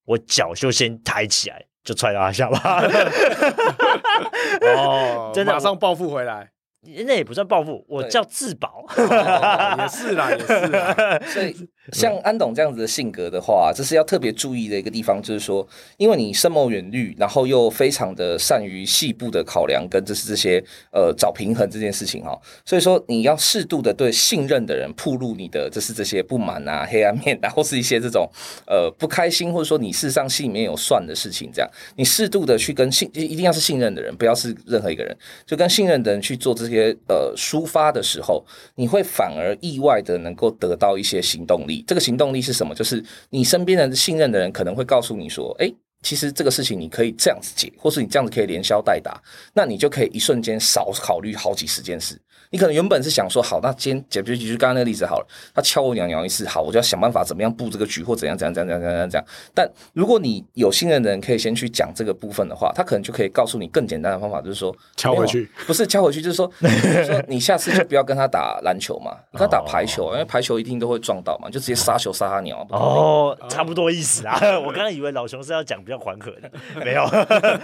我脚就先抬起来。就踹到他下巴，哦，真的马上报复回来。那也不算报复，我叫自保，也是啦，也是啦。所以像安董这样子的性格的话，这是要特别注意的一个地方，就是说，因为你深谋远虑，然后又非常的善于细部的考量，跟就是这些呃找平衡这件事情哈。所以说你要适度的对信任的人铺露你的就是这些不满啊、黑暗面啊，或是一些这种呃不开心，或者说你事实上心里面有算的事情，这样你适度的去跟信一定要是信任的人，不要是任何一个人，就跟信任的人去做这。些呃抒发的时候，你会反而意外的能够得到一些行动力。这个行动力是什么？就是你身边的信任的人可能会告诉你说：“哎，其实这个事情你可以这样子解，或是你这样子可以连消带打，那你就可以一瞬间少考虑好几十件事。”你可能原本是想说好，那今天解决就刚刚那个例子好了。他敲我鸟鸟一次，好，我就要想办法怎么样布这个局，或怎样怎样怎样怎样怎样怎样。但如果你有信任的人，可以先去讲这个部分的话，他可能就可以告诉你更简单的方法，就是说敲回去，不是敲回去，就是说，就是说你下次就不要跟他打篮球嘛，跟他打排球，因为排球一定都会撞到嘛，就直接杀球杀他鸟。哦，差不多意思啊。我刚刚以为老熊是要讲比较缓和的，没有，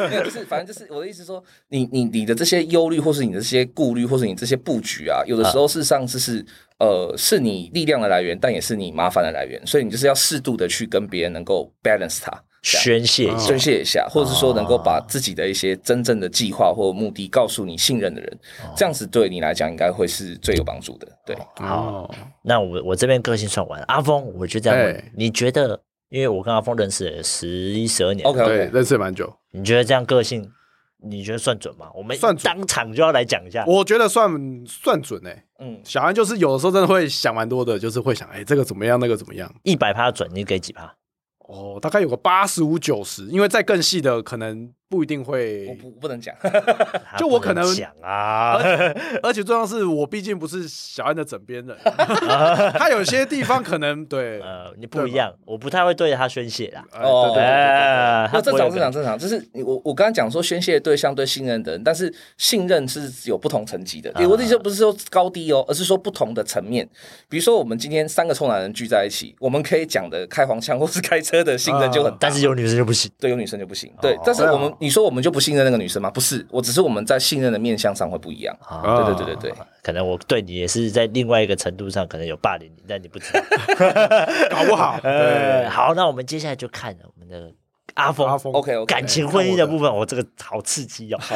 没有，就是反正就是我的意思说，你你你的这些忧虑，或是你的这些顾虑，或是你这些布局啊，有的时候。都事实上就是，呃，是你力量的来源，但也是你麻烦的来源，所以你就是要适度的去跟别人能够 balance 它，宣泄宣泄一下，或者是说能够把自己的一些真正的计划或目的告诉你信任的人，这样子对你来讲应该会是最有帮助的。对，好，那我我这边个性算完，阿峰，我就这样问，你觉得？因为我跟阿峰认识了十一十二年，OK，对，认识蛮久，你觉得这样个性？你觉得算准吗？我们算当场就要来讲一下。我觉得算算准哎、欸。嗯，小安就是有的时候真的会想蛮多的，就是会想，哎、欸，这个怎么样，那个怎么样？一百趴准，你给几趴？哦，大概有个八十五九十，因为再更细的可能。不一定会，我不不能讲，就我可能讲啊，而且重要是我毕竟不是小安的枕边人，他有些地方可能对，呃，你不一样，我不太会对着他宣泄啦。哦，对对对，那正常正常正常，就是我我刚刚讲说宣泄对象对信任的人，但是信任是有不同层级的。我的意思不是说高低哦，而是说不同的层面。比如说我们今天三个臭男人聚在一起，我们可以讲的开黄腔或是开车的信任就很大，但是有女生就不行，对，有女生就不行。对，但是我们。你说我们就不信任那个女生吗？不是，我只是我们在信任的面向上会不一样。对对对对对，可能我对你也是在另外一个程度上可能有霸凌你，但你不知道，搞不好。对，好，那我们接下来就看我们的阿峰。阿峰，OK，感情婚姻的部分，我这个好刺激哦。好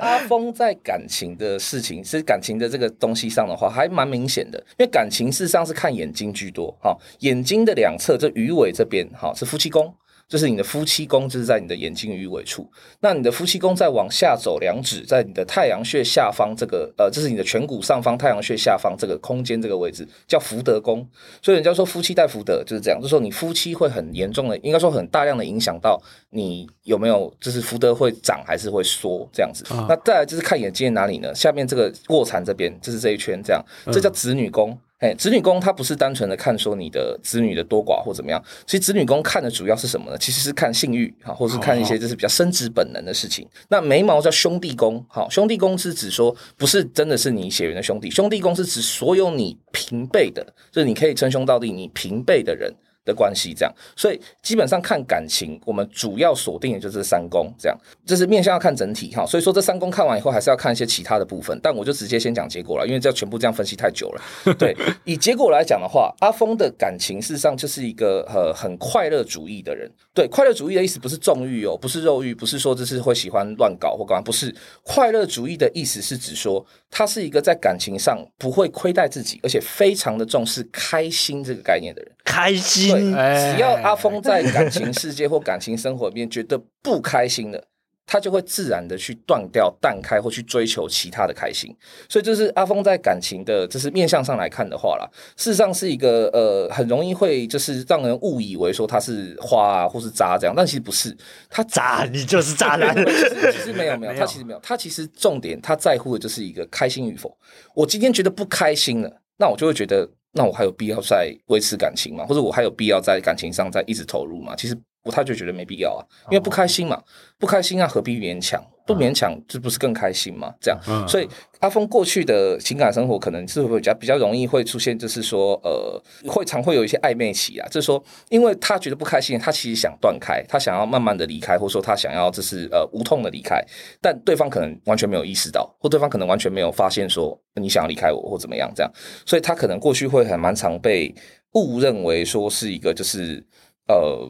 阿峰在感情的事情，是感情的这个东西上的话，还蛮明显的，因为感情事实上是看眼睛居多。哈，眼睛的两侧，这鱼尾这边，哈，是夫妻宫。就是你的夫妻宫，就是在你的眼睛鱼尾处。那你的夫妻宫再往下走两指，在你的太阳穴下方这个，呃，这是你的颧骨上方太阳穴下方这个空间这个位置，叫福德宫。所以人家说夫妻带福德就是这样，就是说你夫妻会很严重的，应该说很大量的影响到你有没有，就是福德会长还是会缩这样子。啊、那再来就是看眼睛哪里呢？下面这个卧蚕这边，就是这一圈这样，这叫子女宫。哎，子女宫它不是单纯的看说你的子女的多寡或怎么样，其实子女宫看的主要是什么呢？其实是看性欲哈，或是看一些就是比较生殖本能的事情。好好，那眉毛叫兄弟宫，好，兄弟宫是指说不是真的是你血缘的兄弟，兄弟宫是指所有你平辈的，就是你可以称兄道弟，你平辈的人。的关系这样，所以基本上看感情，我们主要锁定的就是三宫这样，就是面向要看整体哈。所以说这三宫看完以后，还是要看一些其他的部分。但我就直接先讲结果了，因为这样全部这样分析太久了。对，以结果来讲的话，阿峰的感情事实上就是一个呃很快乐主义的人。对，快乐主义的意思不是纵欲哦，不是肉欲，不是说就是会喜欢乱搞或干嘛，不是。快乐主义的意思是指说，他是一个在感情上不会亏待自己，而且非常的重视开心这个概念的人。开心。只要阿峰在感情世界或感情生活里面觉得不开心的，他就会自然的去断掉、淡开或去追求其他的开心。所以，就是阿峰在感情的，就是面向上来看的话啦，事实上是一个呃，很容易会就是让人误以为说他是花啊或是渣这样，但其实不是，他渣，你就是渣男。其实没有 没有，他其实没有，他其实重点他在乎的就是一个开心与否。我今天觉得不开心了，那我就会觉得。那我还有必要再维持感情吗？或者我还有必要在感情上再一直投入吗？其实我他就觉得没必要啊，因为不开心嘛，不开心啊，何必勉强？不勉强，这不是更开心吗？这样，所以阿峰过去的情感生活可能是会比较比较容易会出现，就是说，呃，会常会有一些暧昧期啊。就是说，因为他觉得不开心，他其实想断开，他想要慢慢的离开，或者说他想要就是呃无痛的离开，但对方可能完全没有意识到，或对方可能完全没有发现说你想要离开我或怎么样这样，所以他可能过去会很蛮常被误认为说是一个就是呃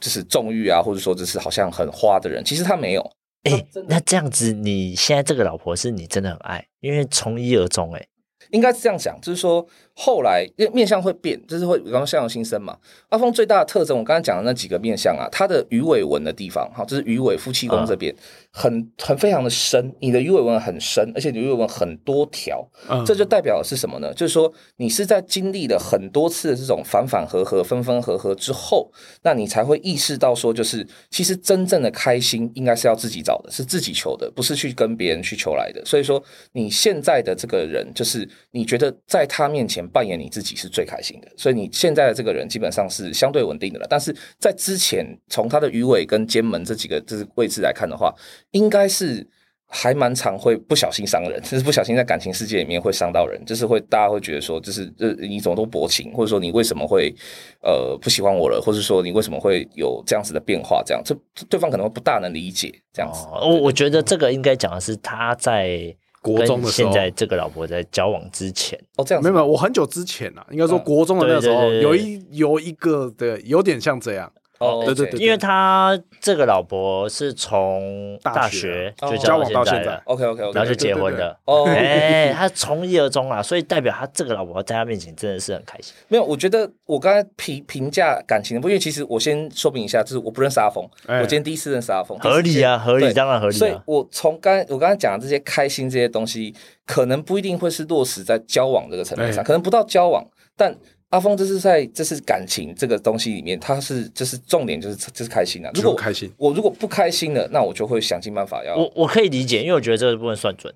就是纵欲啊，或者说就是好像很花的人，其实他没有。哎，那这样子，你现在这个老婆是你真的很爱，因为从一而终，哎，应该是这样讲，就是说。后来，因为面相会变，就是会，比方说相由心生嘛。阿峰最大的特征，我刚才讲的那几个面相啊，他的鱼尾纹的地方，哈，就是鱼尾夫妻宫这边，很很非常的深。你的鱼尾纹很深，而且你鱼尾纹很多条，这就代表的是什么呢？就是说你是在经历了很多次的这种反反合合、分分合合之后，那你才会意识到说，就是其实真正的开心应该是要自己找的，是自己求的，不是去跟别人去求来的。所以说，你现在的这个人，就是你觉得在他面前。扮演你自己是最开心的，所以你现在的这个人基本上是相对稳定的了。但是在之前，从他的鱼尾跟肩门这几个这位置来看的话，应该是还蛮常会不小心伤人，就是不小心在感情世界里面会伤到人，就是会大家会觉得说，就是呃你怎么都薄情，或者说你为什么会呃不喜欢我了，或者说你为什么会有这样子的变化，这样这对方可能会不大能理解这样子。我、我觉得这个应该讲的是他在。国中的时候，现在这个老婆在交往之前。哦，这样没有没有，我很久之前啊，应该说国中的那时候，有一有一个的有点像这样哦，对对对，因为他这个老婆是从大学就交往到现在，OK OK OK，然后就结婚的。哦，哎，他从一而终啊，所以代表他这个老婆在他面前真的是很开心。没有，我觉得我刚才评评价感情的，不，因为其实我先说明一下，就是我不认识阿峰，我今天第一次认识阿峰，合理啊，合理，当然合理。所以我从刚我刚才讲的这些开心这些东西，可能不一定会是落实在交往这个层面上，可能不到交往，但。阿峰这是在这是感情这个东西里面，他是就是重点就是就是开心啊。如果开心，我如果不开心了，那我就会想尽办法要。我我可以理解，因为我觉得这个部分算准。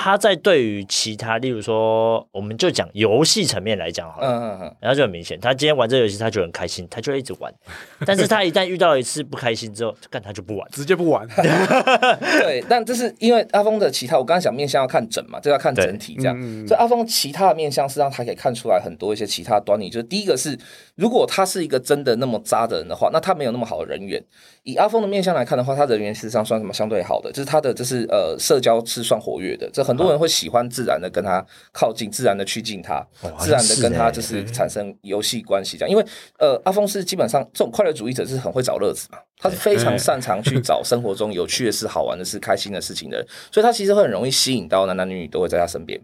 他在对于其他，例如说，我们就讲游戏层面来讲好了，嗯嗯嗯，然后就很明显，他今天玩这个游戏，他就很开心，他就一直玩。但是他一旦遇到一次不开心之后，干他就不玩，直接不玩。对，但这是因为阿峰的其他，我刚刚讲面相要看整嘛，就要看整体这样。所以阿峰其他的面相是让他可以看出来很多一些其他端倪。就是第一个是，如果他是一个真的那么渣的人的话，那他没有那么好的人缘。以阿峰的面相来看的话，他人缘事实上算什么相对好的，就是他的就是呃社交是算活跃的，这很多人会喜欢自然的跟他靠近，自然的趋近他，自然的跟他就是产生游戏关系这样。因为呃阿峰是基本上这种快乐主义者是很会找乐子嘛，他是非常擅长去找生活中有趣的事、好玩的事、开心的事情的人，所以他其实会很容易吸引到男男女女都会在他身边。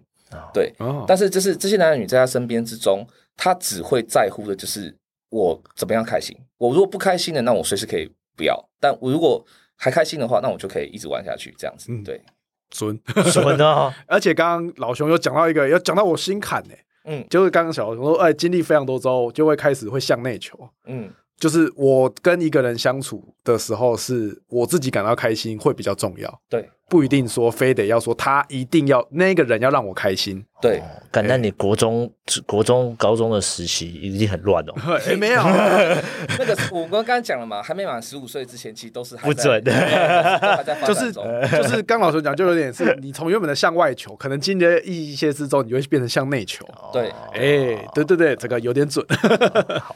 对，但是就是这些男男女在他身边之中，他只会在乎的就是我怎么样开心。我如果不开心的，那我随时可以。不要，但我如果还开心的话，那我就可以一直玩下去，这样子。嗯，对，准准的。而且刚刚老熊有讲到一个，有讲到我心坎呢。嗯，就是刚刚小熊说，哎，经历非常多之后，就会开始会向内求。嗯，就是我跟一个人相处的时候，是我自己感到开心会比较重要。对。不一定说非得要说他一定要那个人要让我开心，对。感那你国中、国中、高中的时期已经很乱了。也，没有，那个我刚刚讲了嘛，还没满十五岁之前，其实都是不准的，就是就是刚老师讲，就有点是你从原本的向外求，可能经历一些之后，你就会变成向内求。对，哎，对对对，这个有点准。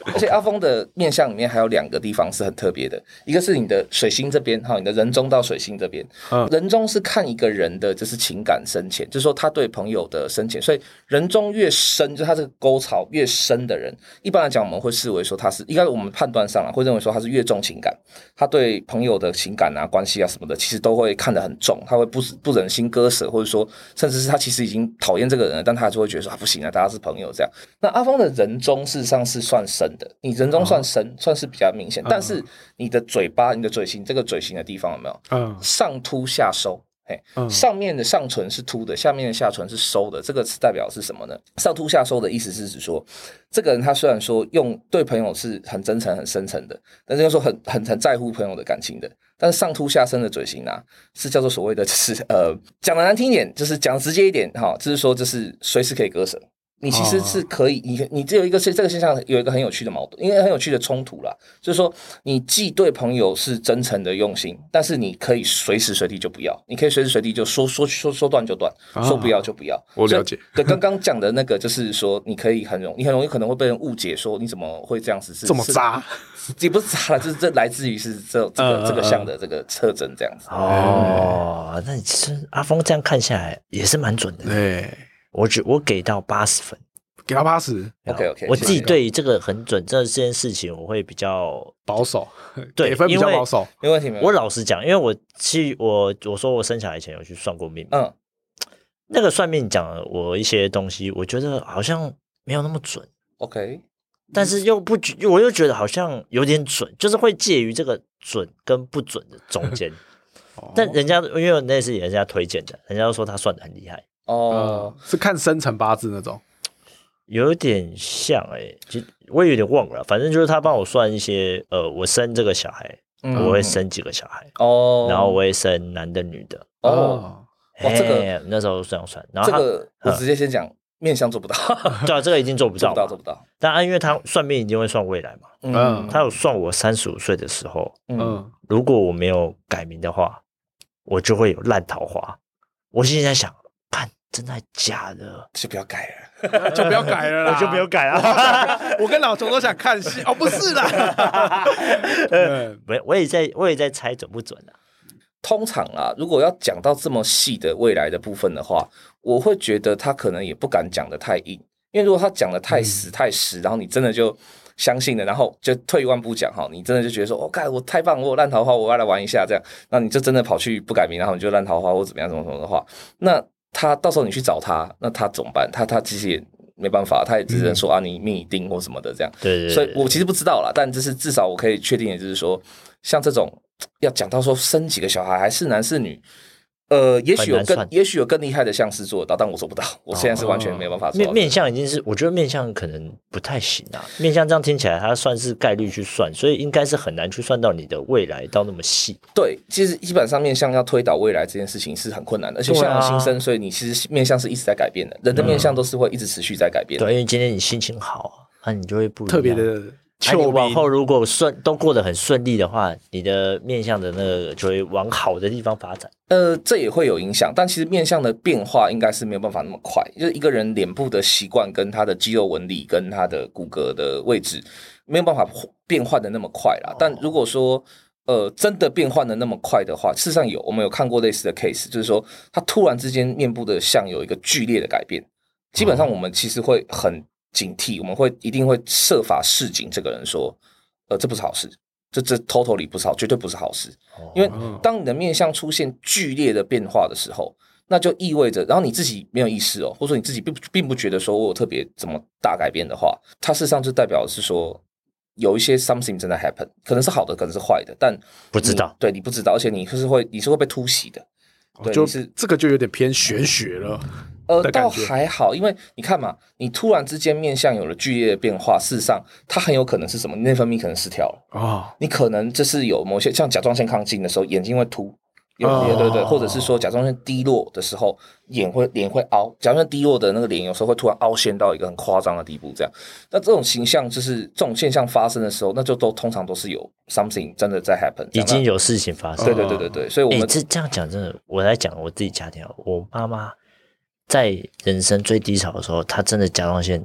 而且阿峰的面相里面还有两个地方是很特别的，一个是你的水星这边哈，你的人中到水星这边，人中。是看一个人的就是情感深浅，就是说他对朋友的深浅，所以人中越深，就他这个沟槽越深的人，一般来讲我们会视为说他是应该我们判断上啊，会认为说他是越重情感，他对朋友的情感啊、关系啊什么的，其实都会看得很重，他会不不忍心割舍，或者说甚至是他其实已经讨厌这个人了，但他就会觉得说啊不行啊，大家是朋友这样。那阿峰的人中事实上是算深的，你人中算深，算是比较明显，但是你的嘴巴、你的嘴型这个嘴型的地方有没有？嗯，上凸下收。上面的上唇是凸的，下面的下唇是收的，这个是代表是什么呢？上凸下收的意思是指说，这个人他虽然说用对朋友是很真诚、很深沉的，但是又说很很很在乎朋友的感情的，但是上凸下深的嘴型啊，是叫做所谓的，就是呃，讲的难听一点，就是讲直接一点哈，就是说就是随时可以割舍。你其实是可以，你你只有一个是这个现象有一个很有趣的矛盾，因为很有趣的冲突啦，就是说你既对朋友是真诚的用心，但是你可以随时随地就不要，你可以随时随地就说说说说断就断，说不要就不要。我了解。对，刚刚讲的那个就是说，你可以很容，你很容易可能会被人误解，说你怎么会这样子是这么渣？也不是渣了，就是这来自于是这这个这个像的这个特征这样子。哦，那你其实阿峰这样看下来也是蛮准的。对。我只我给到八十分，给到八十，OK OK。我自己对于这个很准，这件事情我会比较保守，对，分比较保守，没问题。我老实讲，因为我去我我说我生小孩前有去算过命，嗯，那个算命讲了我一些东西，我觉得好像没有那么准，OK。但是又不，我又觉得好像有点准，就是会介于这个准跟不准的中间。但人家因为那是人家推荐的，人家都说他算的很厉害。哦、呃，是看生辰八字那种，有点像哎、欸，其实我也有点忘了，反正就是他帮我算一些，呃，我生这个小孩，嗯、我会生几个小孩哦，然后我会生男的女的。哦，哇，这个那时候这样算，然后这个我直接先讲、嗯、面相做不到，对啊，这个已经做不到，做不到，做不到，但啊，因为他算命一定会算未来嘛，嗯，他有算我三十五岁的时候，嗯，如果我没有改名的话，我就会有烂桃花，我现在想。真的假的？就不要改了，就不要改了啦，我就不要改了。我跟老熊都想看戏哦，不是啦。我我也在，我也在猜准不准啊。通常啊，如果要讲到这么细的未来的部分的话，我会觉得他可能也不敢讲的太硬，因为如果他讲的太死太实，然后你真的就。相信了，然后就退一万步讲哈，你真的就觉得说，哦，干我太棒，我有烂桃花，我要来玩一下这样，那你就真的跑去不改名，然后你就烂桃花或怎么样怎么怎么的话，那他到时候你去找他，那他怎么办？他他其实也没办法，他也只能说、嗯、啊，你命已定或什么的这样。对，对对。所以我其实不知道啦，但就是至少我可以确定的就是说，像这种要讲到说生几个小孩，还是男是女。呃，也许有更，也许有更厉害的相师做得到，但我做不到。我现在是完全没有办法做。面面相已经是，我觉得面相可能不太行啊。面相这样听起来，它算是概率去算，所以应该是很难去算到你的未来到那么细。对，其实基本上面相要推导未来这件事情是很困难的，而且相由心生，所以你其实面相是一直在改变的。人的面相都是会一直持续在改变的。对，因为今天你心情好，那你就会不特别的。那你往后如果顺都过得很顺利的话，你的面相的那个就会往好的地方发展。呃，这也会有影响，但其实面相的变化应该是没有办法那么快。就是一个人脸部的习惯跟他的肌肉纹理跟他的骨骼的位置没有办法变换的那么快啦。但如果说呃真的变换的那么快的话，事实上有我们有看过类似的 case，就是说他突然之间面部的像有一个剧烈的改变，基本上我们其实会很。警惕，我们会一定会设法示警这个人说，呃，这不是好事，这这 totally 不是好，绝对不是好事。因为当你的面相出现剧烈的变化的时候，那就意味着，然后你自己没有意识哦，或者说你自己并并不觉得说我有特别怎么大改变的话，它事实上就代表的是说有一些 something 正在 happen，可能是好的，可能是坏的，但不知道，对你不知道，而且你是会你是会被突袭的，对，就是这个就有点偏玄学了。呃，倒还好，因为你看嘛，你突然之间面相有了剧烈的变化，事实上它很有可能是什么？内分泌可能失调了啊，哦、你可能就是有某些像甲状腺亢进的时候，眼睛会凸，有对对对，或者是说甲状腺低落的时候，眼会脸会凹，甲状腺低落的那个脸有时候会突然凹陷到一个很夸张的地步，这样。那这种形象就是这种现象发生的时候，那就都通常都是有 something 真的在 happen，已经有事情发生。对对对对对，所以我们、欸、这这样讲真的，我来讲我自己家庭，我妈妈。在人生最低潮的时候，他真的甲状腺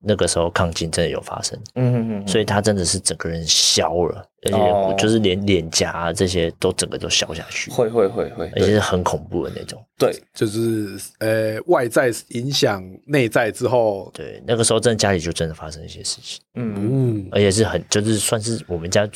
那个时候亢进真的有发生，嗯嗯嗯，所以他真的是整个人消了，而且就是连脸颊这些都整个都消下去，会会会会，而且是很恐怖的那种。对，就是呃外在影响内在之后，对，那个时候真的家里就真的发生一些事情，嗯。嗯，而且是很就是算是我们家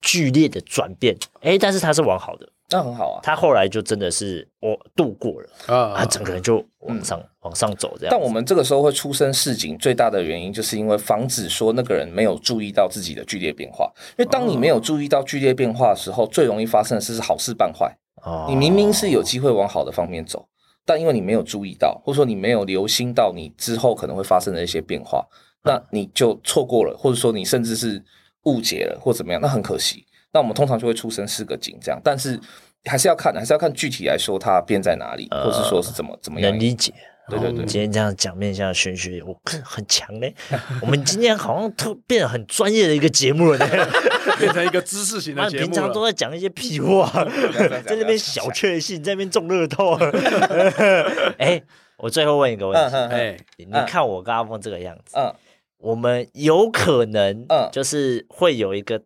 剧烈的转变，哎，但是他是往好的。那很好啊，他后来就真的是我度过了啊，他整个人就往上、嗯、往上走这样。但我们这个时候会出生市井，最大的原因就是因为防止说那个人没有注意到自己的剧烈变化。因为当你没有注意到剧烈变化的时候，最容易发生的事是好事办坏。哦，你明明是有机会往好的方面走，但因为你没有注意到，或者说你没有留心到你之后可能会发生的一些变化，那你就错过了，或者说你甚至是误解了或怎么样，那很可惜。那我们通常就会出生四个井，这样，但是还是要看，还是要看具体来说它变在哪里，呃、或是说是怎么怎么样。能理解，对对对。今天这样讲面向玄学，我很强嘞。我们今天好像特变得很专业的一个节目了，变成一个知识型的 节目。平常都在讲一些屁话，在那边小确幸，在那边中乐透。哎，我最后问一个问题，哎，你看我跟阿峰这个样子，嗯，我们有可能，嗯，就是会有一个。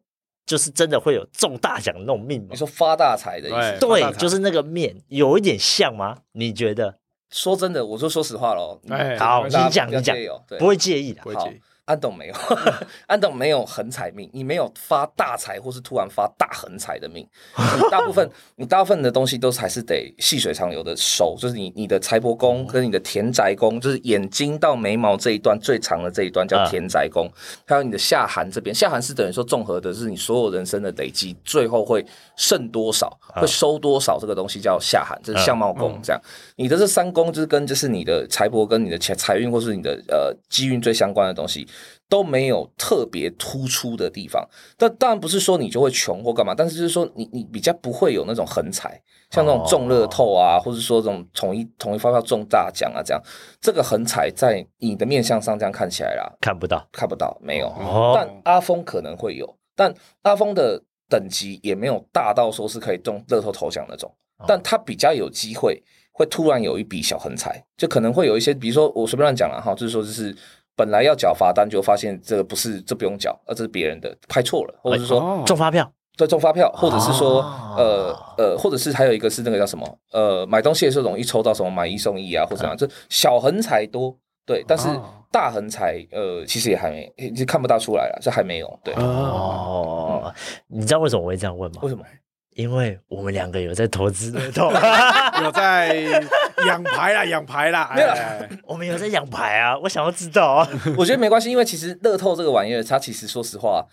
就是真的会有中大奖那种命吗？你说发大财的意思？对，就是那个面有一点像吗？你觉得？说真的，我就说实话喽。哎，好，你讲，你讲，不会介意的。好。安董没有，安董没有横财命，你没有发大财或是突然发大横财的命。大部分 你大部分的东西都是还是得细水长流的收，就是你你的财帛宫跟你的田宅宫，就是眼睛到眉毛这一段最长的这一段叫田宅宫，还有你的下寒这边，下寒是等于说综合的是你所有人生的累积，最后会剩多少，会收多少，这个东西叫下寒，这是相貌宫这样。你的这三宫就是跟就是你的财帛跟你的财财运或是你的呃机运最相关的东西。都没有特别突出的地方，但当然不是说你就会穷或干嘛，但是就是说你你比较不会有那种横财，像那种中乐透啊，哦、或者说这种统一统一发票中大奖啊这样，这个横财在你的面相上这样看起来啦，看不到，看不到，没有。哦、但阿峰可能会有，但阿峰的等级也没有大到说是可以中乐透头奖那种，哦、但他比较有机会会突然有一笔小横财，就可能会有一些，比如说我随便乱讲了哈，就是说就是。本来要缴罚单，就发现这个不是，这不用缴，而这是别人的，拍错了，或者是说中发票，对，中发票，或者是说，呃呃，或者是还有一个是那个叫什么，呃，买东西的时候容易抽到什么买一送一啊，或者怎样，这小横财多，对，但是大横财呃，其实也还没，就看不大出来了，这还没有。对哦，嗯、你知道为什么我会这样问吗？为什么？因为我们两个有在投资乐透，有在养牌啦，养牌啦，没有，我们有在养牌啊。我想要知道啊，我觉得没关系，因为其实乐透这个玩意儿，它其实说实话，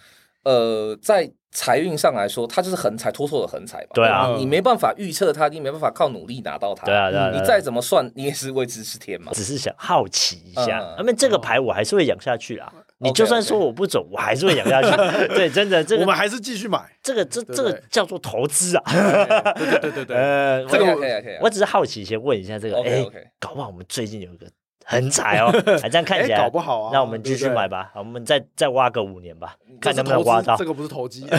呃，在。财运上来说，它就是横财，妥妥的横财嘛。对啊，你没办法预测它，你没办法靠努力拿到它。对啊，对啊，你再怎么算，你也是未知之天嘛。只是想好奇一下，那么这个牌我还是会养下去啊。你就算说我不走，我还是会养下去。对，真的，这个我们还是继续买。这个这这个叫做投资啊。对对对对对。呃，这个可以可以。我只是好奇，先问一下这个，哎，搞不好我们最近有一个。很惨哦，还 这样看起来搞不好啊。那我们继续买吧，我们再再挖个五年吧，看能不能挖到。这个不是投机，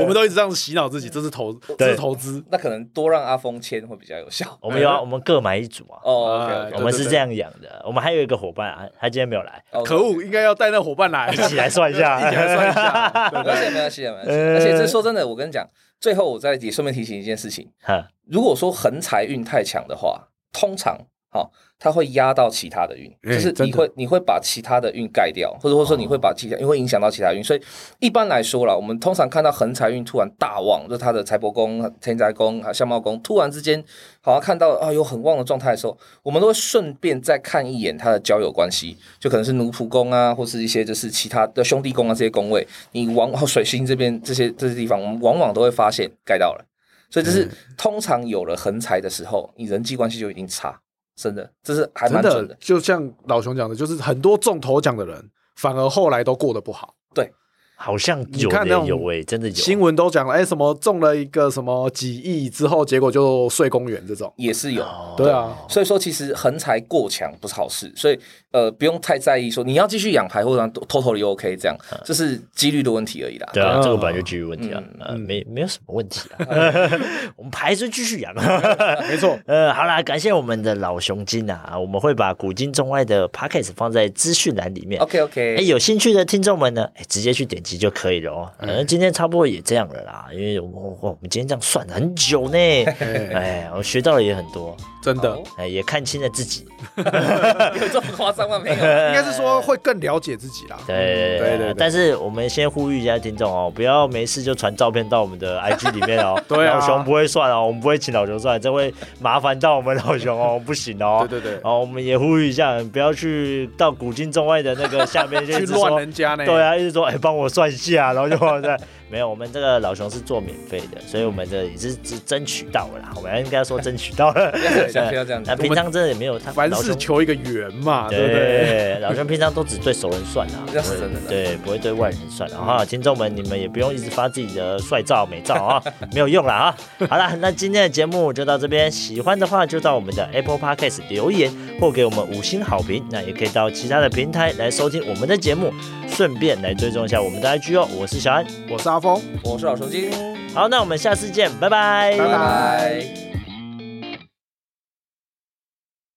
我们都一直这样子洗脑自己，这是投，这是投资。那可能多让阿峰签会比较有效。我们要，我们各买一组啊。哦，我们是这样养的。我们还有一个伙伴啊，他今天没有来，可恶，应该要带那伙伴来，一起来算一下，一起来算一下。没关系，没关系，没关系。而且这说真的，我跟你讲，最后我再也顺便提醒一件事情。如果说横财运太强的话，通常。好，它会压到其他的运，就是你会你会把其他的运盖掉，或者或者说你会把其他，因为会影响到其他运，所以一般来说啦，我们通常看到横财运突然大旺，就是它的财帛宫、天宅宫、相貌宫突然之间好像看到啊有很旺的状态的时候，我们都会顺便再看一眼它的交友关系，就可能是奴仆宫啊，或是一些就是其他的兄弟宫啊这些宫位，你往往 水星这边这些这些地方，我们往往都会发现盖到了，所以就是通常有了横财的时候，你人际关系就已经差。真的，这是还蛮准的，的。就像老熊讲的，就是很多中头奖的人，反而后来都过得不好。对。好像有的有诶、欸，真的有。新闻都讲了，哎、欸，什么中了一个什么几亿之后，结果就睡公园这种。也是有，对啊，所以说其实横财过强不是好事，所以呃不用太在意说你要继续养牌或者偷偷的 OK 这样，这是几率的问题而已啦。对啊，这个本来就几率问题啊，呃，没没有什么问题啊，我们牌是继续养，没错。呃，好啦，感谢我们的老熊精啊，我们会把古今中外的 p o c k e t 放在资讯栏里面。OK OK，哎，有兴趣的听众们呢，哎，直接去点击就可以了哦。反嗯，今天差不多也这样了啦，因为我我们今天这样算了很久呢，哎，我学到了也很多，真的，哎，也看清了自己，有这么夸张吗？没有，应该是说会更了解自己啦。对对对，但是我们先呼吁一下听众哦，不要没事就传照片到我们的 IG 里面哦。对，老熊不会算哦，我们不会请老熊算，这会麻烦到我们老熊哦，不行哦。对对对，哦，我们也呼吁一下，不要去到古今中外的那个下面去乱人家呢。对啊，一直说哎，帮我算一下，然后就。在，没有，我们这个老熊是做免费的，所以我们这也是只争取到了啦。我们应该说争取到了，不要这样。那平常真的也没有他，凡事求一个圆嘛，对不对？老熊平常都只对熟人算啊，对，不会对外人算。然后听众们，你们也不用一直发自己的帅照美照啊，没有用了啊。好了，那今天的节目就到这边，喜欢的话就到我们的 Apple Podcast 留言或给我们五星好评。那也可以到其他的平台来收听我们的节目，顺便来追踪一下我们的 IG 哦。我是小安。我是阿峰，我是老熊精。好，那我们下次见，拜拜，拜拜。